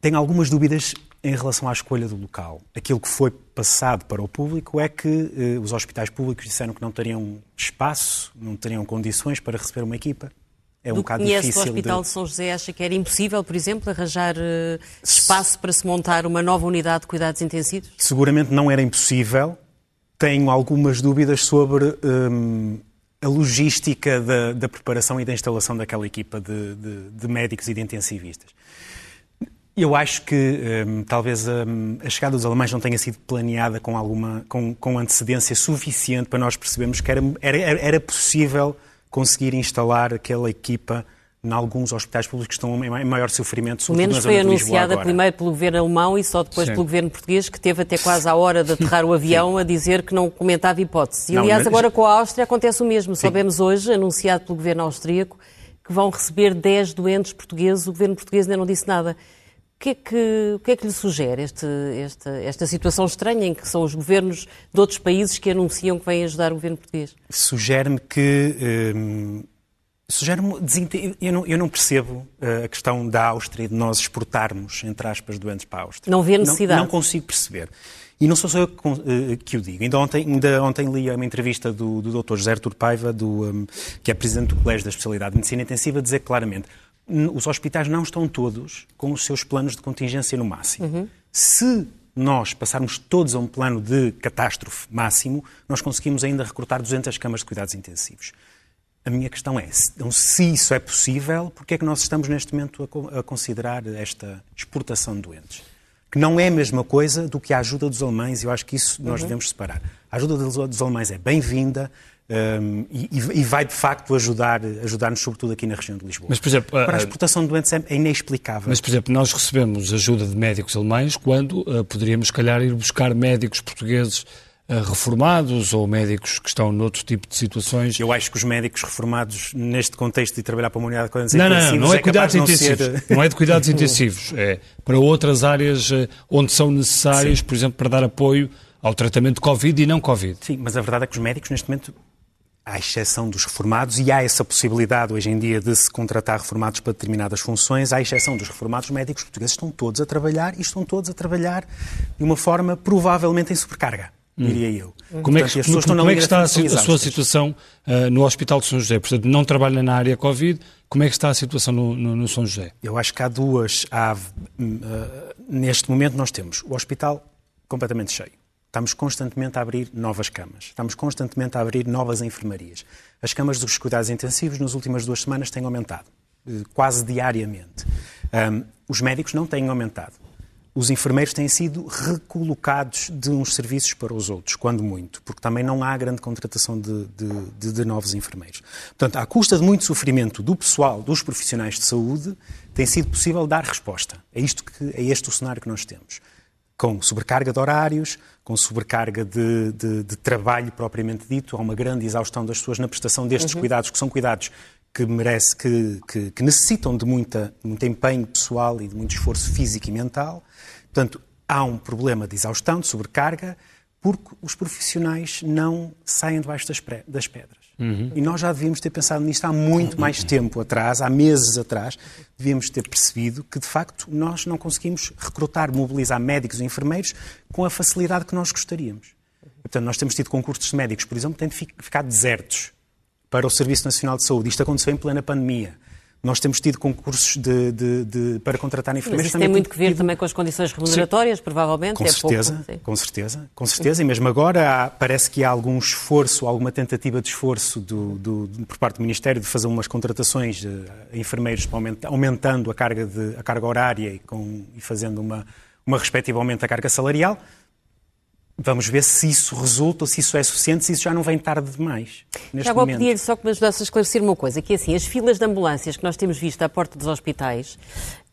Tenho algumas dúvidas em relação à escolha do local. Aquilo que foi passado para o público é que eh, os hospitais públicos disseram que não teriam espaço, não teriam condições para receber uma equipa. É um Do bocado conhece difícil. o Hospital de... de São José acha que era impossível, por exemplo, arranjar uh, espaço para se montar uma nova unidade de cuidados intensivos? Seguramente não era impossível. Tenho algumas dúvidas sobre hum, a logística da, da, preparação e da instalação daquela equipa de, de, de médicos e de intensivistas. Eu acho que hum, talvez hum, a chegada dos alemães não tenha sido planeada com alguma com, com antecedência suficiente para nós percebermos que era, era, era possível conseguir instalar aquela equipa em alguns hospitais públicos que estão em maior sofrimento. Pelo menos foi anunciada primeiro pelo governo alemão e só depois Sim. pelo governo português, que teve até quase à hora de aterrar o avião Sim. a dizer que não comentava hipótese. E, aliás, não, mas... agora com a Áustria acontece o mesmo. Sim. Soubemos hoje, anunciado pelo governo austríaco, que vão receber 10 doentes portugueses. O governo português ainda não disse nada. O que é que, o que, é que lhe sugere este, esta, esta situação estranha em que são os governos de outros países que anunciam que vêm ajudar o governo português? Sugere-me que. Hum, Sugere-me. Eu não, eu não percebo uh, a questão da Áustria de nós exportarmos, entre aspas, doentes para a Áustria. Não vê necessidade. Não, não consigo perceber. E não sou só eu que, uh, que o digo. Ainda ontem, ainda ontem li uma entrevista do, do Dr. José Artur Paiva, do, um, que é presidente do Colégio da Especialidade de Medicina Intensiva, dizer claramente os hospitais não estão todos com os seus planos de contingência no máximo. Uhum. Se nós passarmos todos a um plano de catástrofe máximo, nós conseguimos ainda recrutar 200 camas de cuidados intensivos. A minha questão é, então, se isso é possível, por que é que nós estamos neste momento a, considerar esta exportação de doentes? Que não é a mesma coisa do que a ajuda dos alemães, e eu acho que isso nós uhum. devemos separar. A ajuda dos alemães é bem-vinda, um, e, e, vai de facto ajudar, ajudar-nos, sobretudo aqui na região de Lisboa. Mas, por exemplo, Para a exportação de doentes é, é inexplicável. Mas, por exemplo, nós recebemos ajuda de médicos alemães quando uh, poderíamos, se calhar, ir buscar médicos portugueses reformados ou médicos que estão noutro tipo de situações. Eu acho que os médicos reformados, neste contexto de trabalhar para uma unidade de cuidados não, intensivos, não, não, não é, é cuidados intensivos. Não, ser... não é de cuidados intensivos. É para outras áreas uh, onde são necessários, Sim. por exemplo, para dar apoio ao tratamento de Covid e não Covid. Sim, mas a verdade é que os médicos, neste momento, à exceção dos reformados, e há essa possibilidade hoje em dia de se contratar reformados para determinadas funções, à exceção dos reformados, os médicos portugueses estão todos a trabalhar e estão todos a trabalhar de uma forma provavelmente em sobrecarga. Diria eu. Como, Portanto, é que, como, como é que está a, a, sua situação uh, no Hospital de São José? Portanto, não trabalha na área Covid. Como é que está a situação no, no, no São José? Eu acho que há duas. Há, uh, neste momento, nós temos o hospital completamente cheio Estamos constantemente a abrir novas camas, estamos constantemente a abrir novas enfermarias. As camas dos cuidados intensivos nas últimas duas semanas têm aumentado, eh, quase diariamente. Um, os médicos não têm aumentado. Os enfermeiros têm sido recolocados de uns serviços para os outros, quando muito, porque também não há grande contratação de, de, de novos enfermeiros. Portanto, à custa de muito sofrimento do pessoal, dos profissionais de saúde, tem sido possível dar resposta. É, isto que, é este o cenário que nós temos com sobrecarga de horários, com sobrecarga de, de, de, trabalho propriamente dito, há uma grande exaustão das pessoas na prestação destes uhum. cuidados, que são cuidados que merece, que, que, que, necessitam de muita, muito empenho pessoal e de muito esforço físico e mental. Portanto, há um problema de exaustão, de sobrecarga, porque os profissionais não saem debaixo das, das pedras. Uhum. E nós já devíamos ter pensado nisto há muito mais tempo atrás, há meses atrás, devíamos ter percebido que, de facto, nós não conseguimos recrutar, mobilizar médicos e enfermeiros com a facilidade que nós gostaríamos. Portanto, nós temos tido concursos de médicos, por exemplo, que têm ficado desertos para o Serviço Nacional de Saúde. Isto aconteceu em plena pandemia. Nós temos tido concursos de, de, de, para contratar enfermeiros. Mas isso tem muito que ver tido... também com as condições remuneratórias, Sim. provavelmente. Com é certeza, pouco, com certeza, com certeza. E mesmo agora há, parece que há algum esforço, alguma tentativa de esforço do, do, por parte do Ministério de fazer umas contratações de enfermeiros aumentando a carga, de, a carga horária e, com, e fazendo uma, uma respectiva aumento da carga salarial. Vamos ver se isso resulta se isso é suficiente, se isso já não vem tarde demais. Já agora pedir só que me ajudasse a esclarecer uma coisa, que é assim, as filas de ambulâncias que nós temos visto à porta dos hospitais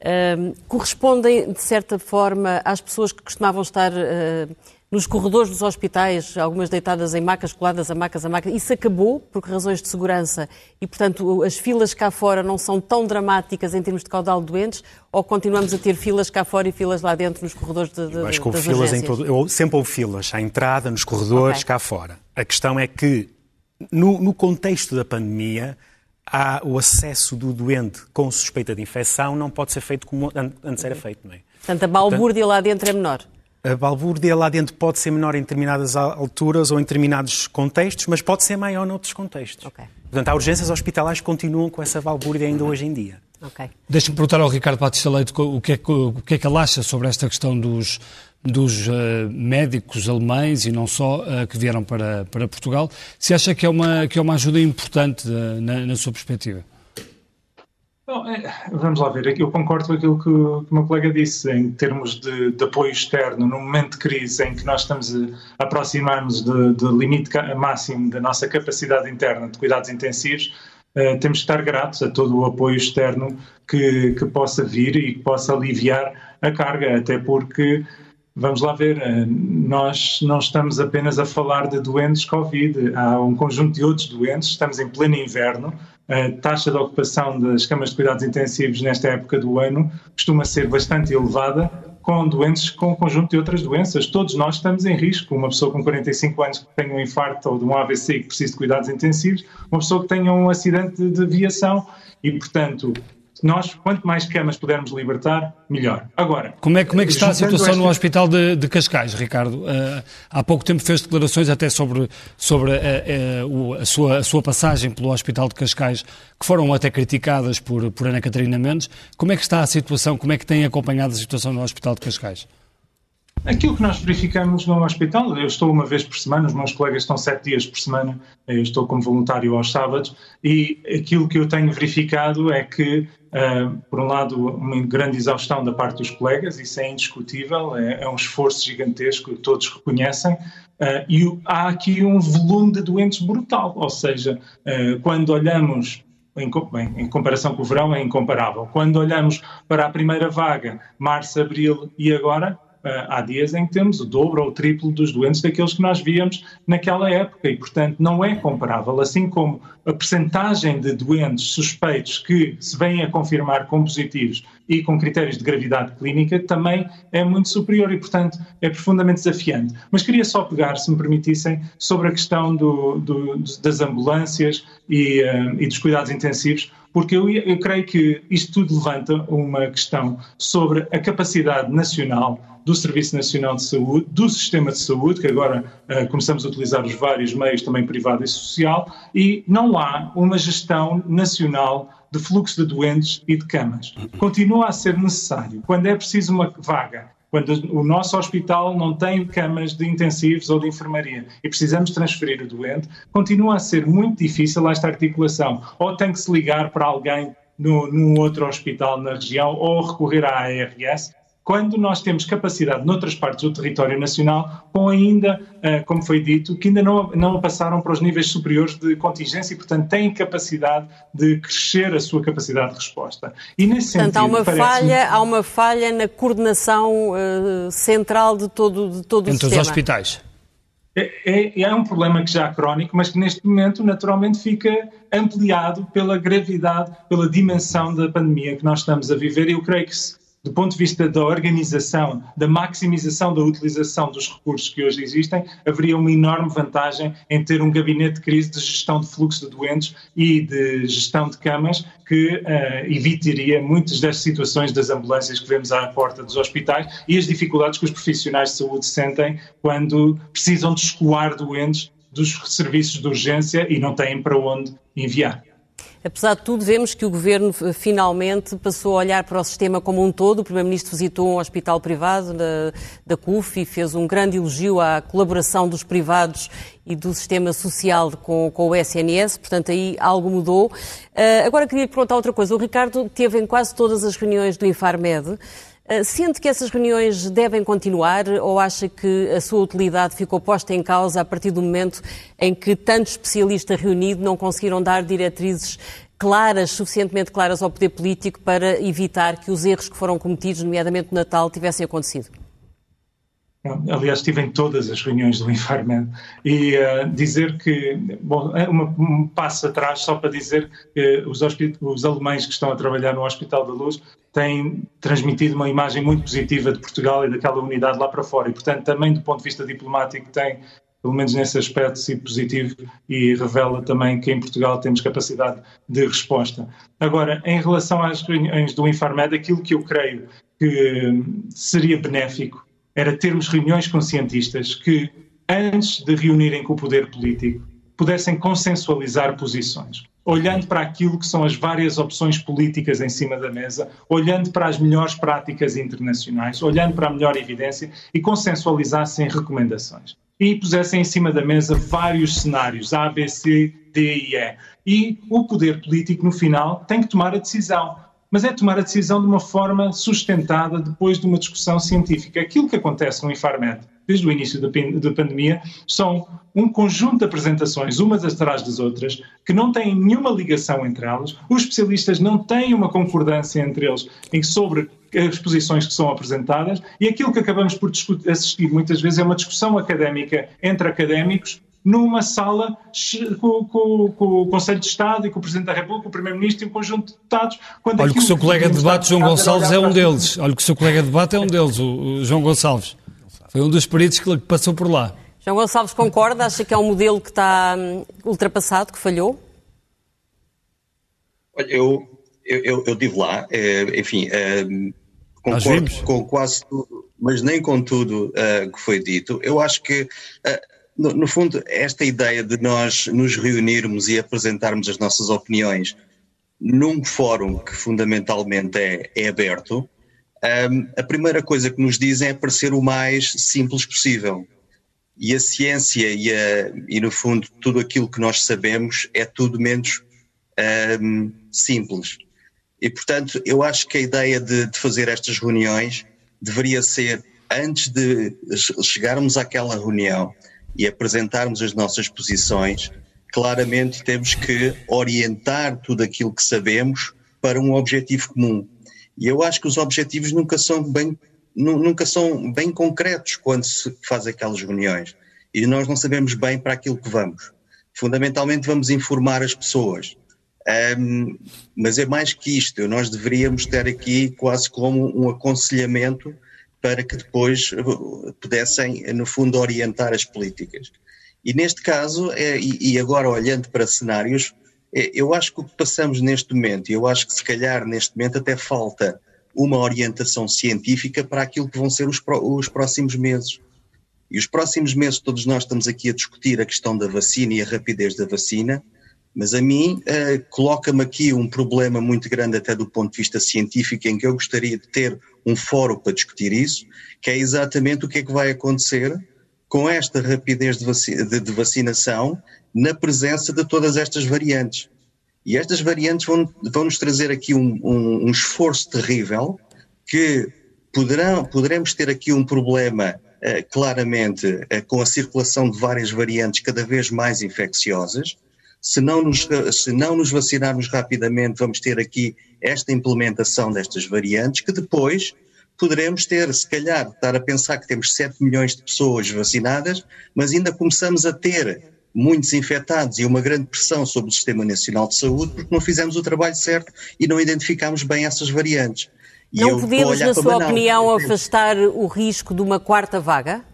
uh, correspondem, de certa forma, às pessoas que costumavam estar uh, nos corredores dos hospitais, algumas deitadas em macas, coladas a macas a macas. Isso acabou por razões de segurança e, portanto, as filas cá fora não são tão dramáticas em termos de caudal de doentes ou continuamos a ter filas cá fora e filas lá dentro nos corredores de, de, Eu acho que houve filas em todo. Eu, sempre houve filas à entrada, nos corredores, okay. cá fora. A questão é que, no, no contexto da pandemia, há o acesso do doente com suspeita de infecção não pode ser feito como antes era feito, não é? Portanto, a balbúrdia lá dentro é menor. A balbúrdia lá dentro pode ser menor em determinadas alturas ou em determinados contextos, mas pode ser maior noutros contextos. Okay. Portanto, há urgências hospitalares que continuam com essa balbúrdia ainda hoje em dia. Okay. Deixe-me perguntar ao Ricardo Batista Leite o que, é, o que é que ele acha sobre esta questão dos, dos uh, médicos alemães e não só uh, que vieram para, para Portugal. Se acha que é uma, que é uma ajuda importante uh, na, na sua perspectiva? É, vamos lá ver, eu concordo com aquilo que, o meu colega disse, em termos de, de, apoio externo, num momento de crise em que nós estamos a aproximar-nos do limite máximo da nossa capacidade interna de cuidados intensivos, uh, temos que estar gratos a todo o apoio externo que, que possa vir e que possa aliviar a carga, até porque Vamos lá ver, eh, nós não estamos apenas a falar de doentes Covid, há um conjunto de outros doentes, estamos em pleno inverno, a taxa de ocupação das camas de cuidados intensivos nesta época do ano costuma ser bastante elevada, com doentes com um conjunto de outras doenças. Todos nós estamos em risco. Uma pessoa com 45 anos que tenha um infarto ou de um AVC e que precise de cuidados intensivos, uma pessoa que tenha um acidente de aviação e, portanto, nós, quanto mais camas pudermos libertar, melhor. Agora, como é, como é que está a situação este... no Hospital de, de Cascais, Ricardo? Uh, há pouco tempo fez declarações até sobre, sobre uh, uh, a, sua, a sua passagem pelo Hospital de Cascais, que foram até criticadas por, por Ana Catarina Mendes. Como é que está a situação? Como é que tem acompanhado a situação no Hospital de Cascais? Aquilo que nós verificamos no hospital, eu estou uma vez por semana, os meus colegas estão sete dias por semana, eu estou como voluntário aos sábados, e aquilo que eu tenho verificado é que, uh, por um lado, uma grande exaustão da parte dos colegas, isso é indiscutível, é, é um esforço gigantesco, todos reconhecem, uh, e há aqui um volume de doentes brutal, ou seja, uh, quando olhamos em, bem, em, comparação com o verão, é incomparável. Quando olhamos para a primeira vaga, março, abril e agora, há dias em que temos o dobro ou o triplo dos doentes daqueles que nós víamos naquela época e, portanto, não é comparável. Assim como a percentagem de doentes suspeitos que se vêm a confirmar como positivos e com critérios de gravidade clínica também é muito superior e, portanto, é profundamente desafiante. Mas queria só pegar, se me permitissem, sobre a questão do, do, das ambulâncias e, uh, e dos cuidados intensivos, porque eu, eu creio que isto tudo levanta uma questão sobre a capacidade nacional do Serviço Nacional de Saúde, do Sistema de Saúde, que agora uh, começamos a utilizar os vários meios, também privado e social, e não há uma gestão nacional de fluxo de doentes e de camas. Continua a ser necessário, quando é preciso uma vaga, quando o nosso hospital não tem camas de intensivos ou de enfermaria e precisamos transferir o doente, continua a ser muito difícil esta articulação. Ou tem que se ligar para alguém num outro hospital na região ou recorrer à ARS, quando nós temos capacidade noutras partes do território nacional, com ainda, eh, como foi dito, que ainda não, não passaram para os níveis superiores de contingência e, portanto, têm capacidade de crescer a sua capacidade de resposta. E nesse portanto, sentido, há uma, falha, há uma falha na coordenação uh, central de todo, de todo Entre o sistema. Entre os hospitais. É, é, é, um problema que já é crónico, mas que neste momento naturalmente fica ampliado pela gravidade, pela dimensão da pandemia que nós estamos a viver. E eu creio que se do ponto de vista da organização, da maximização da utilização dos recursos que hoje existem, haveria uma enorme vantagem em ter um gabinete de crise de gestão de fluxo de doentes e de gestão de camas que uh, evitaria muitas das situações das ambulâncias que vemos à porta dos hospitais e as dificuldades que os profissionais de saúde sentem quando precisam de escoar doentes dos serviços de urgência e não têm para onde enviar. Apesar de tudo, vemos que o Governo eh, finalmente passou a olhar para o sistema como um todo. O Primeiro-Ministro visitou um hospital privado da, da CUF e fez um grande elogio à colaboração dos privados e do sistema social com, com o SNS, portanto aí algo mudou. Uh, agora queria perguntar outra coisa. O Ricardo teve em quase todas as reuniões do Infarmed. Eh, sente que essas reuniões devem continuar ou acha que a sua utilidade ficou posta em causa a partir do momento em que tanto especialista reunido não conseguiram dar diretrizes claras, suficientemente claras ao poder político para evitar que os erros que foram cometidos, nomeadamente no Natal, tivessem acontecido? Aliás, estive em todas as reuniões do Infarmed e uh, dizer que, bom, é uma, um passo atrás só para dizer que os, os alemães que estão a trabalhar no Hospital da Luz têm transmitido uma imagem muito positiva de Portugal e daquela unidade lá para fora e, portanto, também do ponto de vista diplomático tem pelo menos nesse aspecto, sido positivo e revela também que em Portugal temos capacidade de resposta. Agora, em relação às reuniões do Infarmed, aquilo que eu creio que seria benéfico era termos reuniões com cientistas que, antes de reunirem com o poder político, pudessem consensualizar posições olhando para aquilo que são as várias opções políticas em cima da mesa, olhando para as melhores práticas internacionais, olhando para a melhor evidência e consensualizassem recomendações. E pusessem em cima da mesa vários cenários, A, B, C, D e E. E o poder político, no final, tem que tomar a decisão. Mas é tomar a decisão de uma forma sustentada depois de uma discussão científica. Aquilo que acontece no Infarmed desde o início da, pandemia, são um conjunto de apresentações, umas atrás das outras, que não têm nenhuma ligação entre elas, os especialistas não têm uma concordância entre eles sobre as posições que são apresentadas e aquilo que acabamos por assistir muitas vezes é uma discussão académica entre académicos numa sala com, com, com, o Conselho de Estado e com o Presidente da República, o Primeiro-Ministro e um conjunto de deputados. Olha que o seu colega de debate, João Gonçalves, é um deles. Olha que o seu colega de debate é um deles, o João Gonçalves. Foi um dos peritos que passou por lá. João Gonçalves concorda? Acha que é um modelo que está hum, ultrapassado, que falhou? Olha, eu, eu, eu estive lá, eh, enfim, eh, concordo com quase tudo, mas nem com tudo eh, que foi dito. Eu acho que, no, no, fundo, esta ideia de nós nos reunirmos e apresentarmos as nossas opiniões num fórum que fundamentalmente é, é aberto, um, a primeira coisa que nos dizem é parecer o mais simples possível. E a ciência e, a, e no fundo, tudo aquilo que nós sabemos é tudo menos um, simples. E, portanto, eu acho que a ideia de, de fazer estas reuniões deveria ser, antes de chegarmos àquela reunião e apresentarmos as nossas posições, claramente temos que orientar tudo aquilo que sabemos para um objetivo comum. E eu acho que os objetivos nunca são bem, nunca são bem concretos quando se faz aquelas reuniões. E nós não sabemos bem para aquilo que vamos. Fundamentalmente vamos informar as pessoas. Um, mas é mais que isto, nós deveríamos ter aqui quase como um aconselhamento para que depois uh, pudessem, no fundo, orientar as políticas. E neste caso, é, e agora olhando para cenários, eu acho que o que passamos neste momento, e eu acho que se calhar neste momento até falta uma orientação científica para aquilo que vão ser os, os próximos meses. E os próximos meses todos nós estamos aqui a discutir a questão da vacina e a rapidez da vacina, mas a mim uh, coloca-me aqui um problema muito grande até do ponto de vista científico em que eu gostaria de ter um fórum para discutir isso, que é exatamente o que é que vai acontecer com esta rapidez de, vacina, de, de vacinação na presença de todas estas variantes. E estas variantes vão, vão nos trazer aqui um, um, um esforço terrível que poderão, poderemos ter aqui um problema uh, claramente uh, com a circulação de várias variantes cada vez mais infecciosas. Se não, nos, se não nos vacinarmos rapidamente, vamos ter aqui esta implementação destas variantes que depois poderemos ter, se calhar, estar a pensar que temos 7 milhões de pessoas vacinadas, mas ainda começamos a ter muitos infectados e uma grande pressão sobre o Sistema Nacional de Saúde porque não fizemos o trabalho certo e não identificámos bem essas variantes. E não podemos, na sua opinião, afastar o risco de uma quarta vaga?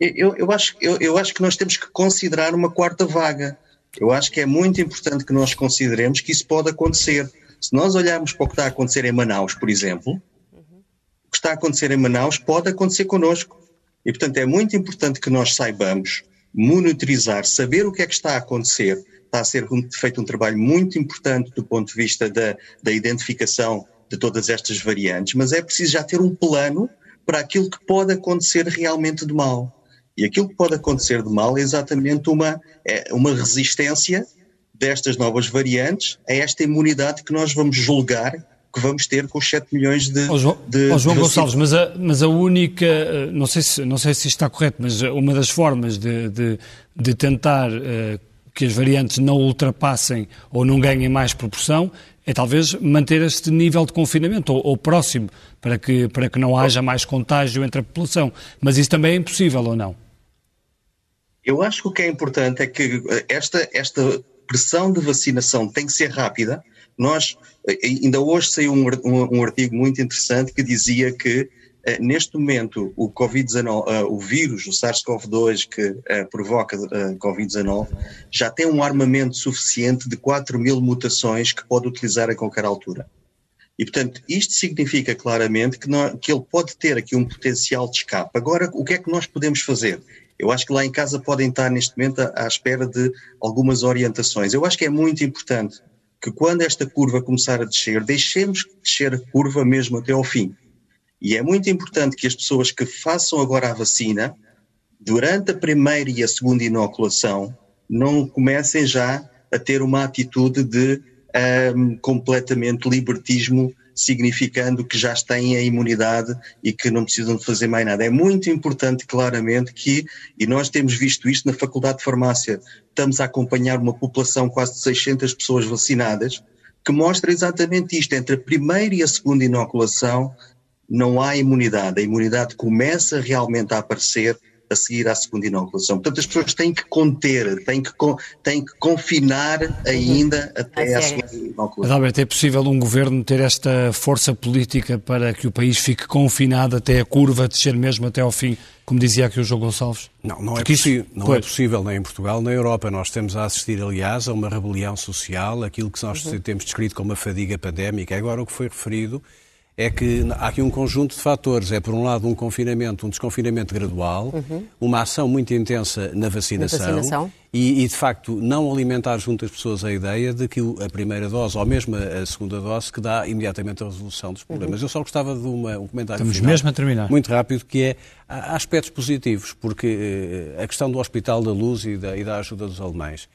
Eu, eu, acho, eu, eu acho que nós temos que considerar uma quarta vaga. Eu acho que é muito importante que nós consideremos que isso pode acontecer. Se nós olharmos para o que está a acontecer em Manaus, por exemplo, uhum. o que está a acontecer em Manaus pode acontecer connosco. E, portanto, é muito importante que nós saibamos monitorizar, saber o que é que está a acontecer. Está a ser feito um trabalho muito importante do ponto de vista da, da identificação de todas estas variantes, mas é preciso já ter um plano para aquilo que pode acontecer realmente de mal. E aquilo que pode acontecer de mal é exatamente uma, é uma resistência destas novas variantes a esta imunidade que nós vamos julgar que vamos ter com os 7 milhões de. Oh, João, de, oh, João de Gonçalves, mas a, mas a única, eh, não sei, se, não sei se isto está correto, mas uma das formas de, de, de tentar uh, que as variantes não ultrapassem ou não ganhem mais proporção é talvez manter este nível de confinamento ou, ou próximo para que, para que não haja mais contágio entre a população. Mas isso também é impossível ou não? Eu acho que o que é importante é que esta, esta pressão de vacinação tem que ser rápida nós, ainda hoje saiu um, artigo muito interessante que dizia que Uh, neste momento, o Covid-19, uh, o vírus, o SARS-CoV-2 que provoca Covid-19, já tem um armamento suficiente de 4 mil mutações que pode utilizar a qualquer altura. E, portanto, isto significa claramente que, que ele pode ter aqui um potencial de escape. Agora, o que é que nós podemos fazer? Eu acho que lá em casa podem estar neste momento à espera de algumas orientações. Eu acho que é muito importante que quando esta curva começar a descer, deixemos descer a curva mesmo até ao fim. E é muito importante que as pessoas que façam agora a vacina, durante a primeira e a segunda inoculação, não comecem já a ter uma atitude de um, completamente libertismo, significando que já têm a imunidade e que não precisam de fazer mais nada. É muito importante, claramente, que, e nós temos visto isto na Faculdade de Farmácia, estamos a acompanhar uma população quase de 600 pessoas vacinadas, que mostra exatamente isto. Entre a primeira e a segunda inoculação, não há imunidade. A imunidade começa realmente a aparecer a seguir à segunda inoculação. Portanto, as pessoas têm que conter, têm que, têm que confinar ainda até à segunda inoculação. Alberto, é possível um governo ter esta força política para que o país fique confinado até a curva descer mesmo até ao fim, como dizia aqui o João Gonçalves? Não, não, é, isso, não é possível nem em Portugal nem na Europa. Nós temos a assistir, aliás, a uma rebelião social, aquilo que nós uhum. temos descrito como uma fadiga pandémica. Agora, o que foi referido é que há aqui um conjunto de fatores. É, por um lado, um confinamento, um desconfinamento gradual, uhum. uma ação muito intensa na vacinação, na vacinação. E, e, de facto, não alimentar junto às pessoas a ideia de que a primeira dose, ou mesmo a segunda dose, que dá imediatamente a resolução dos problemas. Uhum. Eu só gostava de uma, um comentário Estamos final, mesmo a terminar. muito rápido, que é, há aspectos positivos, porque eh, a questão do Hospital da Luz e da, e da ajuda dos alemães.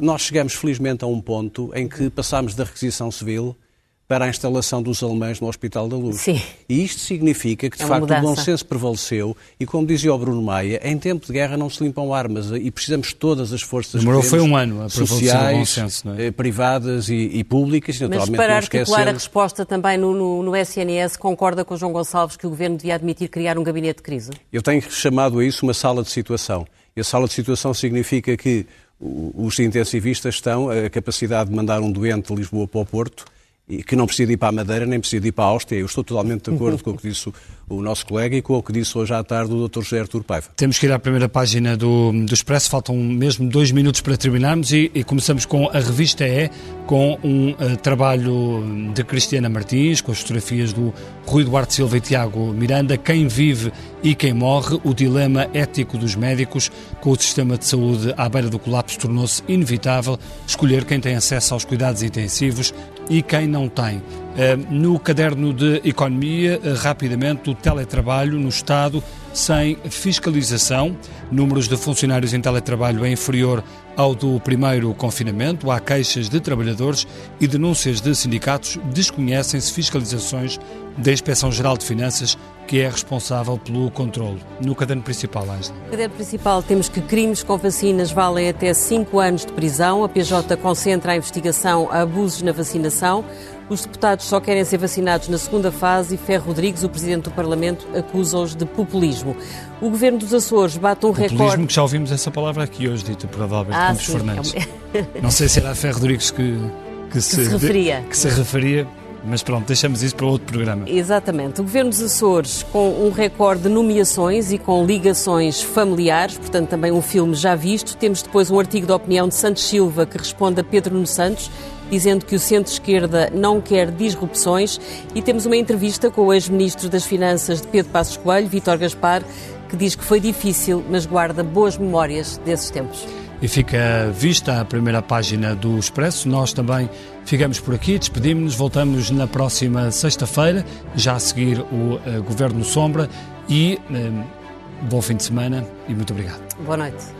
Nós chegamos, felizmente, a um ponto em que passámos da requisição civil para a instalação dos alemães no Hospital da Luz. Sim. E isto significa que, de é facto, mudança. o bom senso prevaleceu e, como dizia o Bruno Maia, em tempo de guerra não se limpam armas e precisamos todas as forças Demorou foi um ano a sociais, bom senso, não é? Eh, privadas e, e públicas. E, naturalmente, Mas para articular a resposta também no, no, no, SNS, concorda com João Gonçalves que o Governo devia admitir criar um gabinete de crise? Eu tenho chamado a isso uma sala de situação. E a sala de situação significa que os intensivistas estão a capacidade de mandar um doente de Lisboa para o Porto e que não precisa ir para a Madeira nem precisa ir para a Áustria. Eu estou totalmente de acordo com o que disse o, o, nosso colega e com o que disse hoje à tarde o Dr. José Artur Paiva. Temos que ir à primeira página do, do Expresso, faltam mesmo dois minutos para terminarmos e, e começamos com a revista E, com um uh, trabalho de Cristiana Martins, com as fotografias do Rui Duarte Silva e Tiago Miranda, Quem Vive e Quem Morre, o dilema ético dos médicos com o sistema de saúde à beira do colapso tornou-se inevitável escolher quem tem acesso aos cuidados intensivos e quem não tem. Eh, no caderno de Economia, eh, rapidamente, o teletrabalho no Estado sem fiscalização. Números de funcionários em teletrabalho é inferior ao do primeiro confinamento. Há queixas de trabalhadores e denúncias de sindicatos. Desconhecem-se fiscalizações da Inspeção-Geral de Finanças, que é responsável pelo controle. No caderno principal, Ângela. No caderno principal temos que crimes com vacinas valem até 5 anos de prisão. A PJ concentra a investigação a abusos na vacinação. Os deputados só querem ser vacinados na segunda fase e Ferro Rodrigues, o Presidente do Parlamento, acusa-os de populismo. O Governo dos Açores bate um populismo, recorde... que já ouvimos essa palavra aqui hoje, dita por Adalberto ah, Campos sim. Fernandes. Não sei se era a Ferro Rodrigues que, que, que se, se, referia. Que se referia. Mas pronto, deixamos isso para outro programa. Exatamente. O Governo dos Açores, com um recorde de nomeações e com ligações familiares, portanto também um filme já visto. Temos depois um artigo de opinião de Santos Silva que responde a Pedro Nuno Santos, dizendo que o centro-esquerda não quer disrupções. E temos uma entrevista com o ex-ministro das Finanças de Pedro Passos Coelho, Vítor Gaspar, que diz que foi difícil, mas guarda boas memórias desses tempos. E fica vista a primeira página do Expresso. Nós também ficamos por aqui, despedimos-nos, voltamos na próxima sexta-feira, já a seguir o uh, Governo Sombra. E uh, bom fim de semana e muito obrigado. Boa noite.